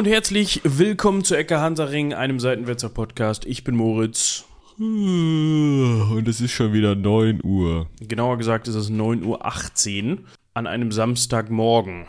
und herzlich willkommen zu Ecke Hansaring, einem Seitenwetzer Podcast. Ich bin Moritz. Und es ist schon wieder 9 Uhr. Genauer gesagt ist es 9.18 Uhr an einem Samstagmorgen.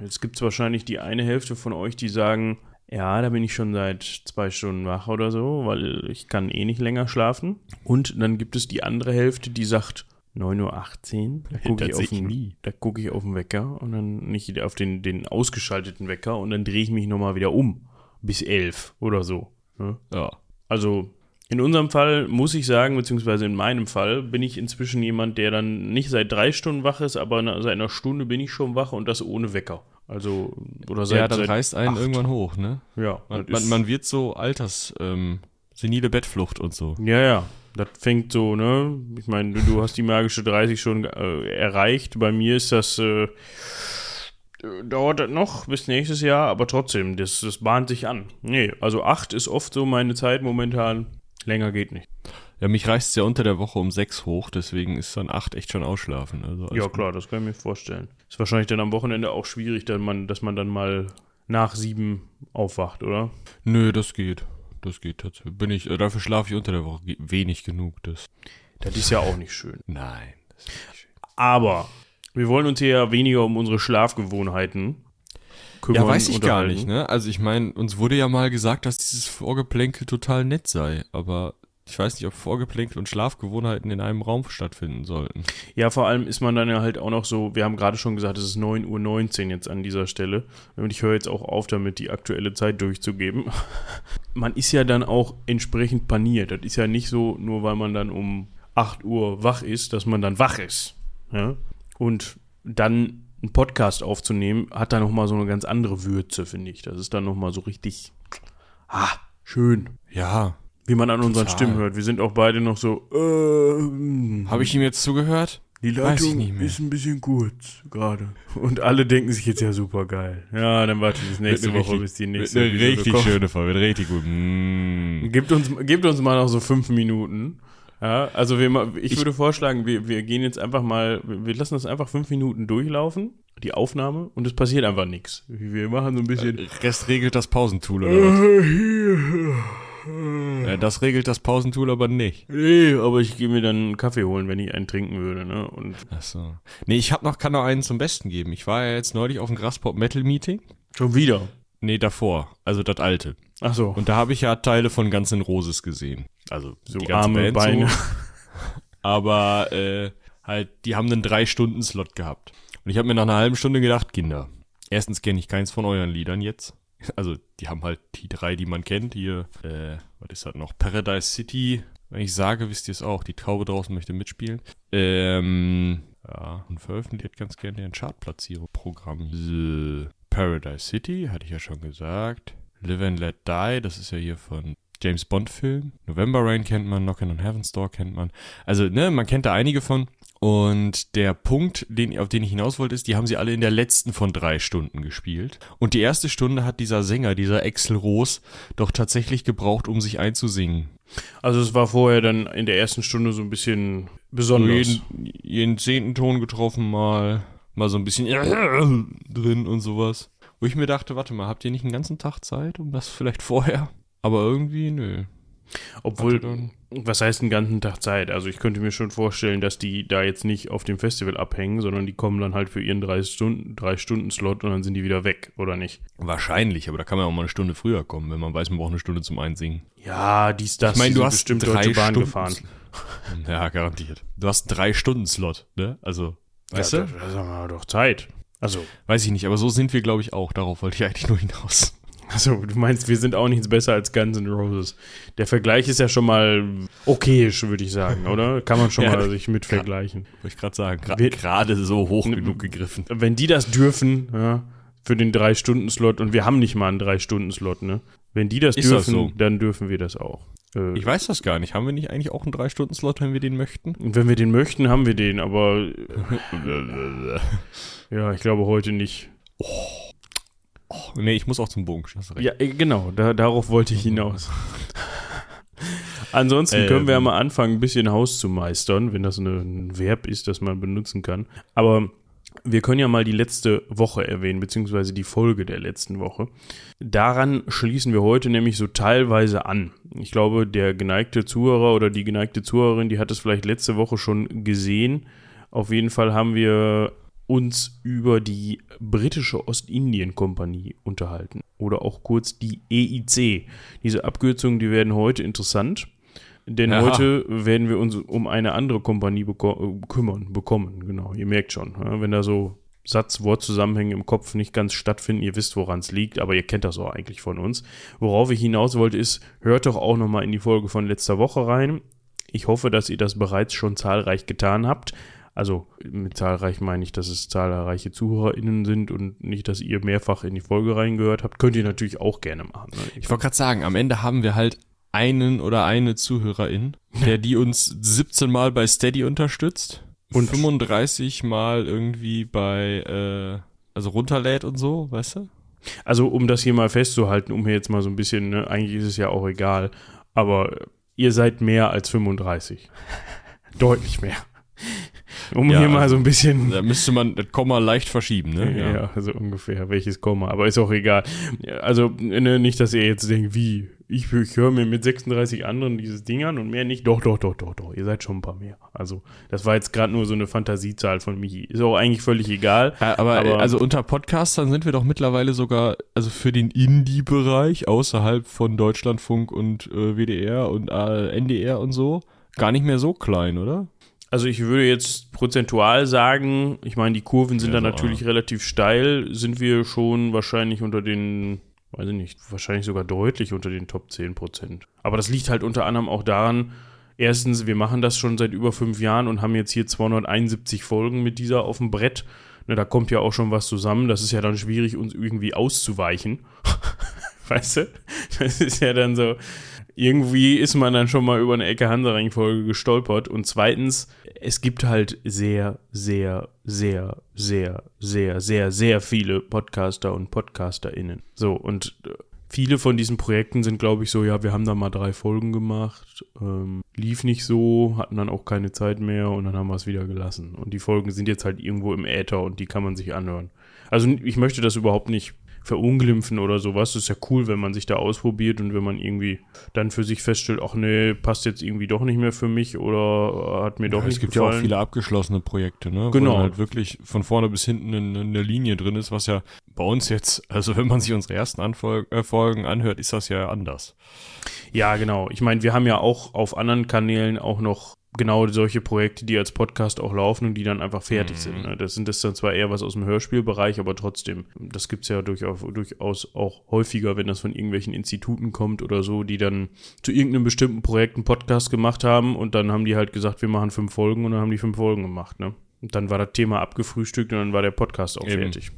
Jetzt gibt es wahrscheinlich die eine Hälfte von euch, die sagen, ja, da bin ich schon seit zwei Stunden wach oder so, weil ich kann eh nicht länger schlafen. Und dann gibt es die andere Hälfte, die sagt, 9.18 Uhr, da gucke ich, auf den- da guck ich auf den Wecker und dann nicht auf den, den ausgeschalteten Wecker und dann drehe ich mich nochmal wieder um. Bis 11 oder so. Ne? Ja. Also in unserem Fall muss ich sagen, beziehungsweise in meinem Fall, bin ich inzwischen jemand, der dann nicht seit drei Stunden wach ist, aber seit einer Stunde bin ich schon wach und das ohne Wecker. Also, oder seit. ja, dann seit reißt einen acht. irgendwann hoch, ne? Ja, Man, man, man wird so alters, ähm, senile Bettflucht und so. ja, ja. Das fängt so, ne? Ich meine, du, du hast die magische 30 schon äh, erreicht. Bei mir ist das. Äh, dauert das noch bis nächstes Jahr, aber trotzdem, das, das bahnt sich an. Nee, also 8 ist oft so meine Zeit momentan. Länger geht nicht. Ja, mich reißt es ja unter der Woche um 6 hoch, deswegen ist dann 8 echt schon ausschlafen. Also Ja, klar, das kann ich mir vorstellen. Ist wahrscheinlich dann am Wochenende auch schwierig, dass man, dass man dann mal nach sieben aufwacht, oder? Nö, das geht. Das geht tatsächlich. Bin ich, äh, dafür schlafe ich unter der Woche wenig genug. Das. Das ist ja auch nicht schön. Nein. Das ist nicht schön. Aber wir wollen uns hier ja weniger um unsere Schlafgewohnheiten kümmern. Ja, weiß ich gar nicht, ne? Also ich meine, uns wurde ja mal gesagt, dass dieses Vorgeplänkel total nett sei, aber ich weiß nicht, ob Vorgeplänkel und Schlafgewohnheiten in einem Raum stattfinden sollten. Ja, vor allem ist man dann ja halt auch noch so, wir haben gerade schon gesagt, es ist 9.19 Uhr jetzt an dieser Stelle. Und ich höre jetzt auch auf damit, die aktuelle Zeit durchzugeben. Man ist ja dann auch entsprechend paniert. Das ist ja nicht so, nur weil man dann um 8 Uhr wach ist, dass man dann wach ist. Ja? Und dann einen Podcast aufzunehmen, hat dann nochmal so eine ganz andere Würze, finde ich. Das ist dann nochmal so richtig, ah, schön. Ja. Wie man an unseren Total. Stimmen hört. Wir sind auch beide noch so, äh, Habe ich ihm jetzt zugehört? die ich Leitung ist ein bisschen kurz gerade. Und alle denken sich jetzt ja super geil. Ja, dann warte ich bis nächste Woche, bis die nächste eine richtig schöne Folge, richtig gut. Mm. Gebt uns, gebt uns mal noch so fünf Minuten. Ja, also wir, ma- ich, würde vorschlagen, wir, wir gehen jetzt einfach mal, wir wir lassen das einfach fünf Minuten durchlaufen, die Aufnahme, und es passiert einfach nichts. Wir machen so ein bisschen. Rest regelt das Pausentool oder was? Ja, das regelt das Pausentool aber nicht. Nee, aber ich gehe mir dann einen Kaffee holen, wenn ich einen trinken würde, ne? Und Ach so. Nee, ich hab noch, kann noch einen zum Besten geben. Ich war ja jetzt neulich auf dem Graspop Metal Meeting. schon wieder. Nee, davor. Also das alte. Ach so. Und da habe ich ja Teile von Guns N' Roses gesehen. Also So die ganze Arme, Band Beine. So. Aber äh, halt, die haben einen Drei-Stunden-Slot gehabt. Und ich habe mir nach einer halben Stunde gedacht, Kinder, erstens kenne ich keins von euren Liedern jetzt. Also die haben halt die drei, die man kennt. Hier, äh, was ist das noch? Paradise City. Wenn ich sage, wisst ihr es auch. Die Taube draußen möchte mitspielen. Ähm, ja, und veröffentlicht ganz gerne ein Chartplatzierungsprogramm. Paradise City, hatte ich ja schon gesagt. Live and Let Die, das ist ja hier von James Bond Film. November Rain kennt man, Knockin' on Heaven's Door kennt man. Also, ne, man kennt da einige von. Und der Punkt, den, auf den ich hinaus wollte, ist, die haben sie alle in der letzten von drei Stunden gespielt. Und die erste Stunde hat dieser Sänger, dieser Axel Roos, doch tatsächlich gebraucht, um sich einzusingen. Also es war vorher dann in der ersten Stunde so ein bisschen So besonders. jeden, jeden zehnten Ton getroffen, mal, mal so ein bisschen drin und sowas. Wo ich mir dachte, warte mal, habt ihr nicht einen ganzen Tag Zeit, um das vielleicht vorher? Aber irgendwie, nö. Obwohl, was heißt einen ganzen Tag Zeit? Also ich könnte mir schon vorstellen, dass die da jetzt nicht auf dem Festival abhängen, sondern die kommen dann halt für ihren drei Stunden, drei Stunden Slot und dann sind die wieder weg, oder nicht? Wahrscheinlich, aber da kann man auch mal eine Stunde früher kommen, wenn man weiß, man braucht eine Stunde zum Einsingen. Ja, dies, das. Ich meine, du hast bestimmt drei Deutsche Bahn Stunden gefahren. Ja, garantiert. Du hast einen Drei-Stunden-Slot, ne? Also, weißt ja, du? Da, da haben wir doch Zeit. Also, Weiß ich nicht, aber so sind wir, glaube ich, auch. Darauf wollte ich eigentlich nur hinaus. Also, du meinst, wir sind auch nichts besser als Guns N' Roses. Der Vergleich ist ja schon mal okayisch, würde ich sagen, oder? Kann man schon Ja, mal sich mit vergleichen. Wollte ich gerade sagen. Gerade so hoch genug gegriffen. Wenn die das dürfen, ja, für den Drei-Stunden-Slot, und wir haben nicht mal einen Drei-Stunden-Slot, ne? Wenn die das Ist das dürfen, so? dann dürfen wir das auch. Äh, Ich weiß das gar nicht. Haben wir nicht eigentlich auch einen Drei-Stunden-Slot, wenn wir den möchten? und wenn wir den möchten, haben wir den, aber ja, ich glaube heute nicht. Oh, nee, ich muss auch zum Bogen. Hast recht. Ja, äh, genau, da, darauf wollte ich hinaus. Ansonsten können wir ja Ähm. mal anfangen, ein bisschen Haus zu meistern, wenn das ein Verb ist, das man benutzen kann. Aber Wir können ja mal die letzte Woche erwähnen, beziehungsweise die Folge der letzten Woche. Daran schließen wir heute nämlich so teilweise an. Ich glaube, der geneigte Zuhörer oder die geneigte Zuhörerin, die hat es vielleicht letzte Woche schon gesehen. Auf jeden Fall haben wir uns über die britische Ostindien-Kompanie unterhalten oder auch kurz die EIC. Diese Abkürzungen, die werden heute interessant, denn Ja. heute werden wir uns um eine andere Kompanie beko kümmern, bekommen. Genau, ihr merkt schon, wenn da so Satz-Wort-Zusammenhänge im Kopf nicht ganz stattfinden, ihr wisst, woran es liegt, aber ihr kennt das auch eigentlich von uns. Worauf ich hinaus wollte, ist, hört doch auch nochmal in die Folge von letzter Woche rein. Ich hoffe, dass ihr das bereits schon zahlreich getan habt. Also mit zahlreich meine ich, dass es zahlreiche ZuhörerInnen sind und nicht, dass ihr mehrfach in die Folge reingehört habt. Könnt ihr natürlich auch gerne machen. Ne? Ich wollte gerade sagen, am Ende haben wir halt einen oder eine Zuhörerin, der die uns 17 Mal bei Steady unterstützt und Und- 35 Mal irgendwie bei, äh, also runterlädt und so, weißt du? Also um das hier mal festzuhalten, um hier jetzt mal so ein bisschen, ne, eigentlich ist es ja auch egal, aber ihr seid mehr als 35. Deutlich mehr. Um Ja, hier mal also- so ein bisschen Da müsste man das Komma leicht verschieben, ne? Ja, so ungefähr, welches Komma, aber ist auch egal. Ja, Also ne, nicht, dass ihr jetzt denkt, wie, ich, ich höre mir mit 36 anderen dieses Ding an und mehr nicht. Doch, doch, doch, doch, doch, ihr seid schon ein paar mehr. Also das war jetzt gerade nur so eine Fantasiezahl von Michi. Ist auch eigentlich völlig egal. Ja, aber, Aber- also unter Podcastern sind wir doch mittlerweile sogar, also für den Indie-Bereich außerhalb von Deutschlandfunk und äh, WDR und äh, NDR und so, gar nicht mehr so klein, oder? Also ich würde jetzt prozentual sagen, ich meine, die Kurven sind Ja, dann so, natürlich relativ steil, sind wir schon wahrscheinlich unter den, weiß ich nicht, wahrscheinlich sogar deutlich unter den Top 10 Prozent. Aber das liegt halt unter anderem auch daran, erstens, wir machen das schon seit über fünf Jahren und haben jetzt hier 271 Folgen mit dieser auf dem Brett. Ne, da kommt ja auch schon was zusammen. Das ist ja dann schwierig, uns irgendwie auszuweichen. weißt du? Das ist ja dann so, irgendwie ist man dann schon mal über eine Ecke Hansaring-Folge gestolpert. Und zweitens, es gibt halt sehr, sehr, sehr, sehr, sehr, sehr, sehr viele Podcaster und PodcasterInnen. So, und äh, viele von diesen Projekten sind, glaube ich, so, ja, wir haben da mal drei Folgen gemacht, ähm, lief nicht so, hatten dann auch keine Zeit mehr und dann haben wir es wieder gelassen. Und die Folgen sind jetzt halt irgendwo im Äther und die kann man sich anhören. Also ich möchte das überhaupt nicht verunglimpfen oder sowas. Das ist ja cool, wenn man sich da ausprobiert und wenn man irgendwie dann für sich feststellt, ach nee, passt jetzt irgendwie doch nicht mehr für mich oder hat mir doch Ja, nicht es gibt ja gefallen. auch viele abgeschlossene Projekte, ne? Genau. Wo halt wirklich von vorne bis hinten eine, eine Linie drin ist, was ja bei uns jetzt, also wenn man sich unsere ersten Anfol äh, Folgen anhört, ist das ja anders. Ja, genau. Ich meine, wir haben ja auch auf anderen Kanälen auch noch genau solche Projekte, die als Podcast auch laufen und die dann einfach fertig sind. Ne? Das sind das dann zwar eher was aus dem Hörspielbereich, aber trotzdem, das gibt's ja durchaus, durchaus auch häufiger, wenn das von irgendwelchen Instituten kommt oder so, die dann zu irgendeinem bestimmten Projekt einen Podcast gemacht haben und dann haben die halt gesagt, wir machen fünf Folgen und dann haben die fünf Folgen gemacht. Ne? Und dann war das Thema abgefrühstückt und dann war der Podcast auch Eben. fertig.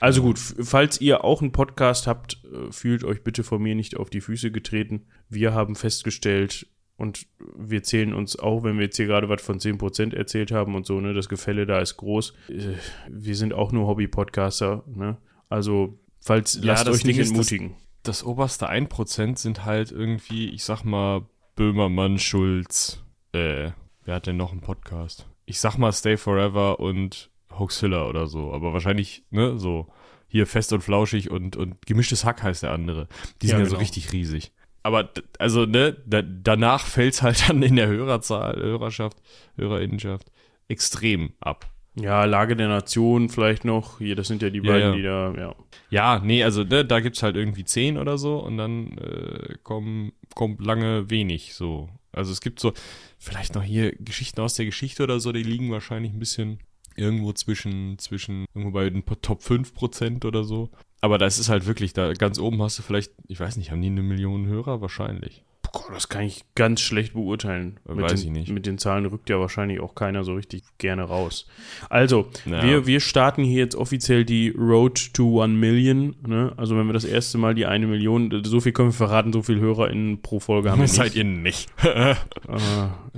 Also gut, falls ihr auch einen Podcast habt, äh, fühlt euch bitte von mir nicht auf die Füße getreten. Wir haben festgestellt und wir zählen uns auch, wenn wir jetzt hier gerade was von 10% erzählt haben und so, ne, das Gefälle da ist groß. Äh, Wir sind auch nur Hobby-Podcaster, ne? Also, falls, Ja, lasst euch nicht Ding ist, das- entmutigen. Das oberste 1% sind halt irgendwie, ich sag mal, Böhmermann, Schulz, äh, wer hat denn noch einen Podcast? Ich sag mal Stay Forever und Hoaxilla oder so, aber wahrscheinlich, ne, so hier fest und flauschig und, und gemischtes Hack heißt der andere. Die sind Ja, ja, so genau. richtig riesig. Aber, also, ne, da, danach fällt's halt dann in der Hörerzahl, Hörerschaft, Hörerinnenschaft extrem ab. Ja, Lage der Nation vielleicht noch. Hier, das sind ja die Ja, beiden, ja. die da, ja. Ja, nee, also ne, da gibt's halt irgendwie zehn oder so und dann äh, kommen, kommt lange wenig so. Also es gibt so vielleicht noch hier Geschichten aus der Geschichte oder so, die liegen wahrscheinlich ein bisschen irgendwo zwischen, zwischen irgendwo bei den Top 5% oder so. Aber das ist halt wirklich, da ganz oben hast du vielleicht, ich weiß nicht, haben die eine Million Hörer? Wahrscheinlich. Boah, das kann ich ganz schlecht beurteilen. Weiß mit den, ich nicht. Mit den Zahlen rückt ja wahrscheinlich auch keiner so richtig gerne raus. Also, Ja. wir, wir starten hier jetzt offiziell die Road to One Million. Ne? Also, wenn wir das erste Mal die eine Million, so viel können wir verraten, so viel HörerInnen pro Folge haben wir. Seid ihr nicht. Äh,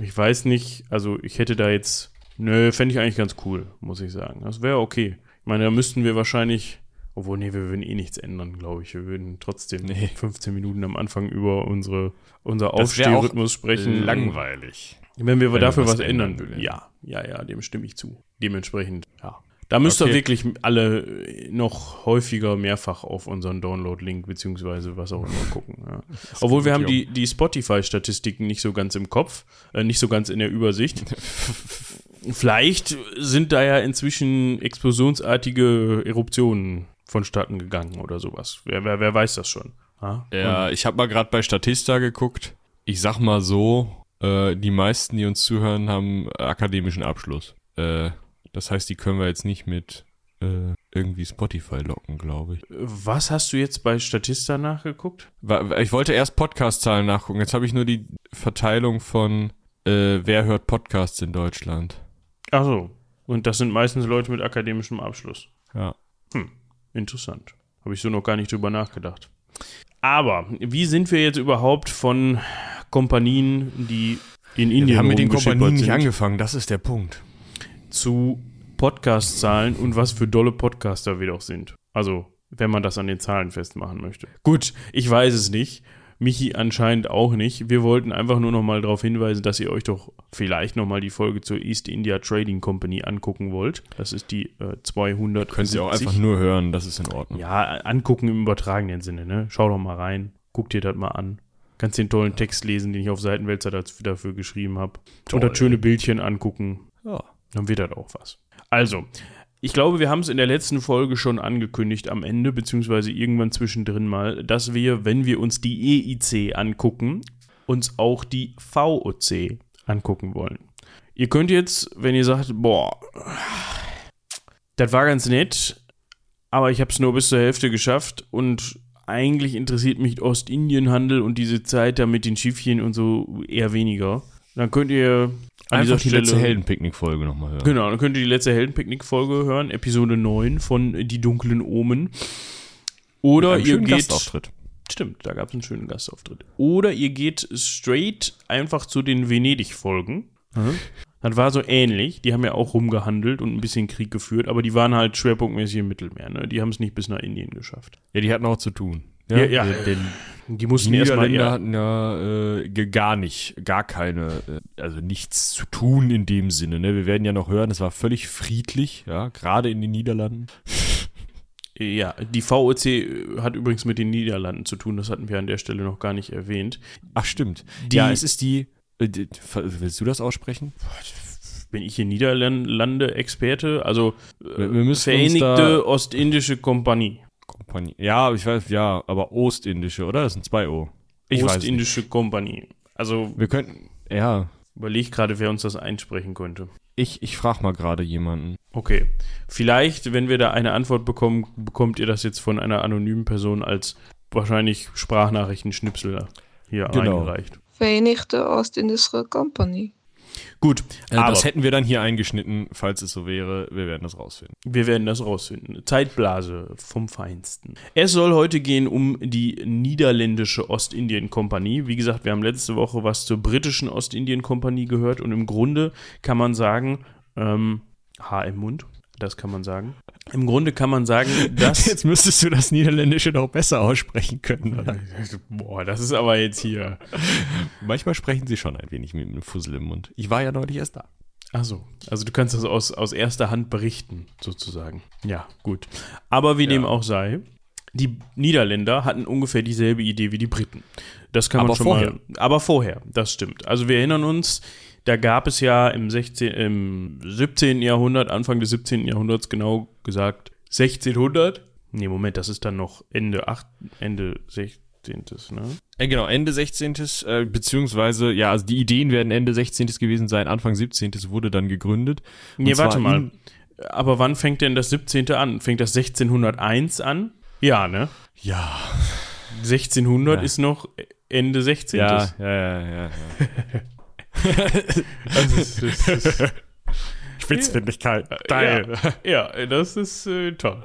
ich weiß nicht, also ich hätte da jetzt, nö, fände ich eigentlich ganz cool, muss ich sagen. Das wäre okay. Ich meine, da müssten wir wahrscheinlich, obwohl, nee, wir würden eh nichts ändern, glaube ich. Wir würden trotzdem Nee. 15 Minuten am Anfang über unsere, unser Aufstehrhythmus sprechen. Langweilig. Wenn wir wenn dafür was was ändern würden. Ja, ja, ja, dem stimme ich zu. Dementsprechend, ja. Da müsst ihr Okay. wirklich alle noch häufiger mehrfach auf unseren Download-Link beziehungsweise was auch immer gucken. Ja. Obwohl wir haben die, die Spotify-Statistiken nicht so ganz im Kopf, äh, nicht so ganz in der Übersicht. Vielleicht sind da ja inzwischen explosionsartige Eruptionen vonstatten gegangen oder sowas. Wer, wer, wer weiß das schon? Ja? Ja, ich habe mal gerade bei Statista geguckt. Ich sag mal so, äh, die meisten, die uns zuhören, haben akademischen Abschluss. Äh, das heißt, die können wir jetzt nicht mit äh, irgendwie Spotify locken, glaube ich. Was hast du jetzt bei Statista nachgeguckt? Ich wollte erst Podcast-Zahlen nachgucken. Jetzt habe ich nur die Verteilung von äh, wer hört Podcasts in Deutschland. Ach so. Und das sind meistens Leute mit akademischem Abschluss. Ja. Interessant. Habe ich so noch gar nicht drüber nachgedacht. Aber wie sind wir jetzt überhaupt von Kompanien, die in Indien Wir haben mit den Kompanien nicht sind, angefangen, das ist der Punkt. zu Podcast-Zahlen und was für dolle Podcaster wir doch sind? Also, wenn man das an den Zahlen festmachen möchte. Gut, ich weiß es nicht. Michi anscheinend auch nicht. Wir wollten einfach nur noch mal darauf hinweisen, dass ihr euch doch vielleicht noch mal die Folge zur East India Trading Company angucken wollt. Das ist die äh, 200. Können Sie auch einfach nur hören, das ist in Ordnung. Ja, angucken im übertragenen Sinne, ne? Schau doch mal rein, guck dir das mal an. Kannst den tollen Text lesen, den ich auf Seitenwälzer dafür, dafür geschrieben habe. Und das schöne Bildchen angucken. Ja. Dann wird das auch was. Also, ich glaube, wir haben es in der letzten Folge schon angekündigt am Ende, beziehungsweise irgendwann zwischendrin mal, dass wir, wenn wir uns die EIC angucken, uns auch die VOC angucken wollen. Ihr könnt jetzt, wenn ihr sagt, boah, das war ganz nett, aber ich habe es nur bis zur Hälfte geschafft und eigentlich interessiert mich Ostindienhandel und diese Zeit da mit den Schiffchen und so eher weniger. Dann könnt ihr an Einfach die dieser letzte Stelle Heldenpicknick-Folge nochmal hören. Genau, dann könnt ihr die letzte Heldenpicknick-Folge hören, Episode 9 von Die dunklen Omen. Oder ihr geht. Gastauftritt. Stimmt, da gab es einen schönen Gastauftritt. Oder ihr geht straight einfach zu den Venedig-Folgen. Das war so ähnlich. Die haben ja auch rumgehandelt und ein bisschen Krieg geführt, aber die waren halt schwerpunktmäßig im Mittelmeer. Ne? Die haben es nicht bis nach Indien geschafft. Ja, die hatten auch zu tun. Ja, ja. Der, der, Die die mussten erstmal Niederländer eher. hatten ja äh, gar nicht, gar keine, äh, also nichts zu tun in dem Sinne. Ne? Wir werden ja noch hören, es war völlig friedlich, ja, gerade in den Niederlanden. Ja, die VOC hat übrigens mit den Niederlanden zu tun. Das hatten wir an der Stelle noch gar nicht erwähnt. Ach, stimmt. Die- ja, es ist die, äh, die, willst du das aussprechen? Bin ich hier Niederlande-Experte? Also Vereinigte Ostindische Kompanie. Kompanie. Ja, ich weiß, ja, aber Ostindische, oder? Das sind zwei O. Ich. Ostindische Kompanie. Also Wir könnten, ja, überleg gerade, wer uns das einsprechen könnte. ich, ich frage mal gerade jemanden. Okay. Vielleicht, wenn wir da eine Antwort bekommen, bekommt ihr das jetzt von einer anonymen Person als wahrscheinlich Sprachnachrichtenschnipsel hier Genau. eingereicht. Verenigde Oost-Indische Company. Gut, Äh, das hätten wir dann hier eingeschnitten, falls es so wäre. Wir werden das rausfinden. wir werden das rausfinden. Zeitblase vom Feinsten. Es soll heute gehen um die niederländische Ostindien-Kompanie. Wie gesagt, wir haben letzte Woche was zur britischen Ostindien-Kompanie gehört und im Grunde kann man sagen, ähm, Haar im Mund, das kann man sagen. Im Grunde kann man sagen, dass Jetzt müsstest du das Niederländische doch besser aussprechen können, oder? Boah, das ist aber jetzt hier. Manchmal sprechen sie schon ein wenig mit einem Fussel im Mund. Ich war ja neulich erst da. Achso, also du kannst das aus, aus erster Hand berichten, sozusagen. Ja, gut. Aber wie dem auch sei, die Niederländer hatten ungefähr dieselbe Idee wie die Briten. Das kann man Aber schon vorher. mal. Aber vorher, das stimmt. Also wir erinnern uns, da gab es ja im, 16, im 17. Jahrhundert, Anfang des 17. Jahrhunderts genau gesagt 1600. Nee, Moment, das ist dann noch Ende 8, Ende 16. Ne? Äh, genau, Ende 16. Äh, beziehungsweise, ja, also die Ideen werden Ende 16. gewesen sein, Anfang 17. wurde dann gegründet. Und Nee, warte mal. Aber wann fängt denn das 17. an? Fängt das 1601 an? Ja, ne? Ja. 1600 Ja. ist noch Ende 16. Ja, ja, ja, ja. ja. Das ist, das ist, Spitzfindigkeit. ja, das ist äh, toll.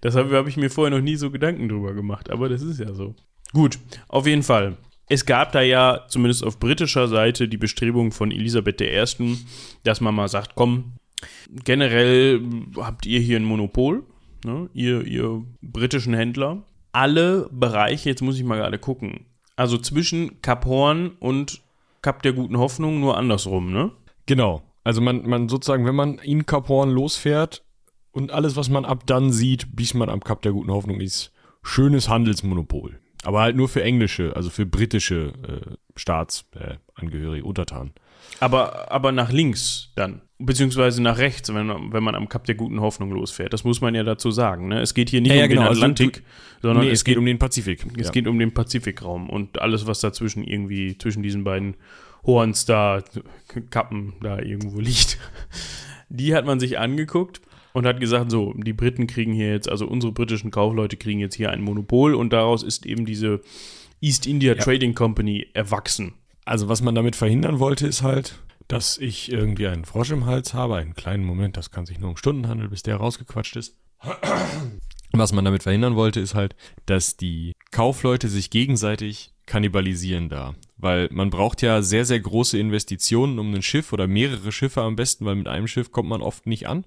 Das habe hab ich mir vorher noch nie so Gedanken drüber gemacht, aber das ist ja so. Gut, auf jeden Fall. Es gab da ja zumindest auf britischer Seite die Bestrebung von Elisabeth I., dass man mal sagt, komm, generell habt ihr hier ein Monopol, ne? ihr, ihr britischen Händler. Alle Bereiche, jetzt muss ich mal gerade gucken, also zwischen Kap Horn und Kap der guten Hoffnung nur andersrum, ne? Genau. Also man, man sozusagen, wenn man in Kap Horn losfährt und alles, was man ab dann sieht, bis man am Kap der guten Hoffnung ist, schönes Handelsmonopol. Aber halt nur für englische, also für britische äh, Staatsangehörige, äh, Untertanen. Aber, aber nach links dann, beziehungsweise nach rechts, wenn man, wenn man am Kap der guten Hoffnung losfährt. Das muss man ja dazu sagen. Ne? Es geht hier nicht Ja, ja, um genau. den Also Atlantik, sondern nee, es, geht, um den Pazifik. es ja. geht um den Pazifikraum und alles, was dazwischen irgendwie, zwischen diesen beiden Horns da, Kappen da irgendwo liegt. Die hat man sich angeguckt und hat gesagt, so, die Briten kriegen hier jetzt, also unsere britischen Kaufleute kriegen jetzt hier ein Monopol und daraus ist eben diese East India. Trading Company erwachsen. Also was man damit verhindern wollte, ist halt, dass ich irgendwie einen Frosch im Hals habe. Einen kleinen Moment, das kann sich nur um Stunden handeln, bis der rausgequatscht ist. Was man damit verhindern wollte, ist halt, dass die Kaufleute sich gegenseitig kannibalisieren da. Weil man braucht ja sehr, sehr große Investitionen, um ein Schiff oder mehrere Schiffe am besten, weil mit einem Schiff kommt man oft nicht an,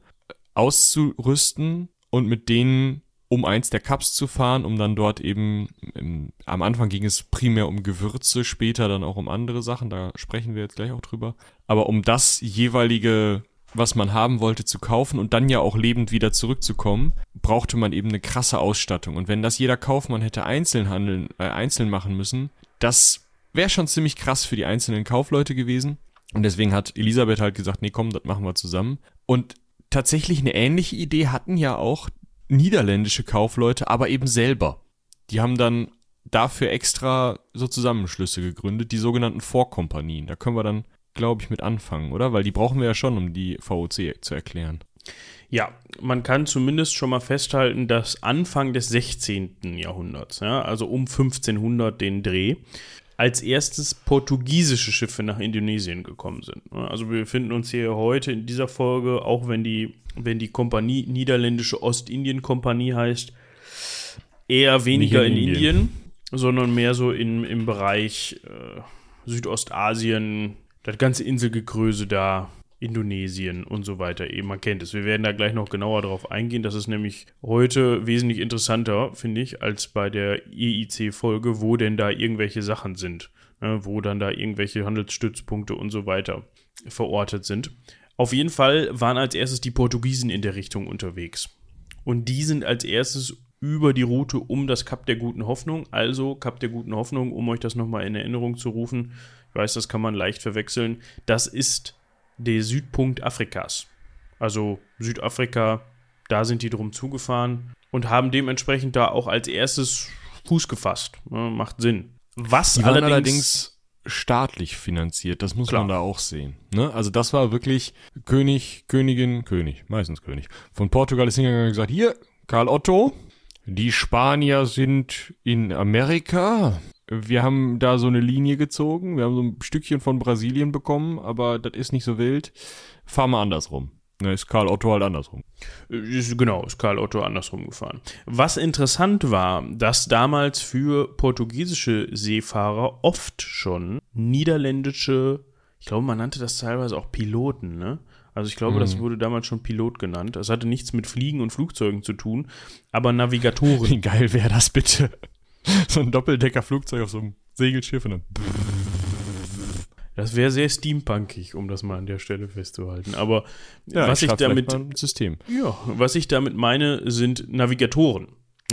auszurüsten und mit denen um eins der Cups zu fahren, um dann dort eben, im, am Anfang ging es primär um Gewürze, später dann auch um andere Sachen, da sprechen wir jetzt gleich auch drüber. Aber um das jeweilige, was man haben wollte, zu kaufen und dann ja auch lebend wieder zurückzukommen, brauchte man eben eine krasse Ausstattung. Und wenn das jeder Kaufmann hätte einzeln handeln, äh, einzeln machen müssen, das wäre schon ziemlich krass für die einzelnen Kaufleute gewesen. Und deswegen hat Elisabeth halt gesagt, nee, komm, das machen wir zusammen. Und tatsächlich eine ähnliche Idee hatten ja auch niederländische Kaufleute, aber eben selber. Die haben dann dafür extra so Zusammenschlüsse gegründet, die sogenannten Vorkompanien. Da können wir dann, glaube ich, mit anfangen, oder? Weil die brauchen wir ja schon, um die VOC zu erklären. Ja, man kann zumindest schon mal festhalten, dass Anfang des 16. Jahrhunderts, ja, also um 1500 den Dreh, als erstes portugiesische Schiffe nach Indonesien gekommen sind. Also wir befinden uns hier heute in dieser Folge, auch wenn die, wenn die Kompanie Niederländische Ostindien-Kompanie heißt, eher weniger in in, Indien. Indien, sondern mehr so in, im Bereich äh, Südostasien, das ganze Inselgegröße da, Indonesien und so weiter eben. Man kennt es. Wir werden da gleich noch genauer drauf eingehen. Das ist nämlich heute wesentlich interessanter, finde ich, als bei der EIC-Folge, wo denn da irgendwelche Sachen sind. Ne, wo dann da irgendwelche Handelsstützpunkte und so weiter verortet sind. Auf jeden Fall waren als erstes die Portugiesen in der Richtung unterwegs. Und die sind als erstes über die Route um das Kap der Guten Hoffnung, also Kap der Guten Hoffnung, um euch das nochmal in Erinnerung zu rufen. Ich weiß, das kann man leicht verwechseln. Das ist der Südpunkt Afrikas. Also Südafrika, da sind die drum zugefahren und haben dementsprechend da auch als erstes Fuß gefasst. Ne, macht Sinn. Was allerdings, allerdings staatlich finanziert, das muss Klar. man da auch sehen. Ne? Also das war wirklich König, Königin, König, meistens König. Von Portugal ist hingegangen und gesagt, hier, Karl Otto, die Spanier sind in Amerika. Wir haben da so eine Linie gezogen, wir haben so ein Stückchen von Brasilien bekommen, aber das ist nicht so wild. Fahr mal andersrum. Ne, ist Karl Otto halt andersrum. Genau, ist Karl Otto andersrum gefahren. Was interessant war, dass damals für portugiesische Seefahrer oft schon niederländische, ich glaube, man nannte das teilweise auch Piloten, ne? Also ich glaube, das wurde damals schon Pilot genannt. Das hatte nichts mit Fliegen und Flugzeugen zu tun, aber Navigatoren. Wie geil wäre das bitte? So ein Doppeldecker-Flugzeug auf so einem Segelschiff und dann Das wäre sehr steampunkig, um das mal an der Stelle festzuhalten. Aber Ja, was ich vielleicht damit System. Ja, was ich damit meine, sind Navigatoren.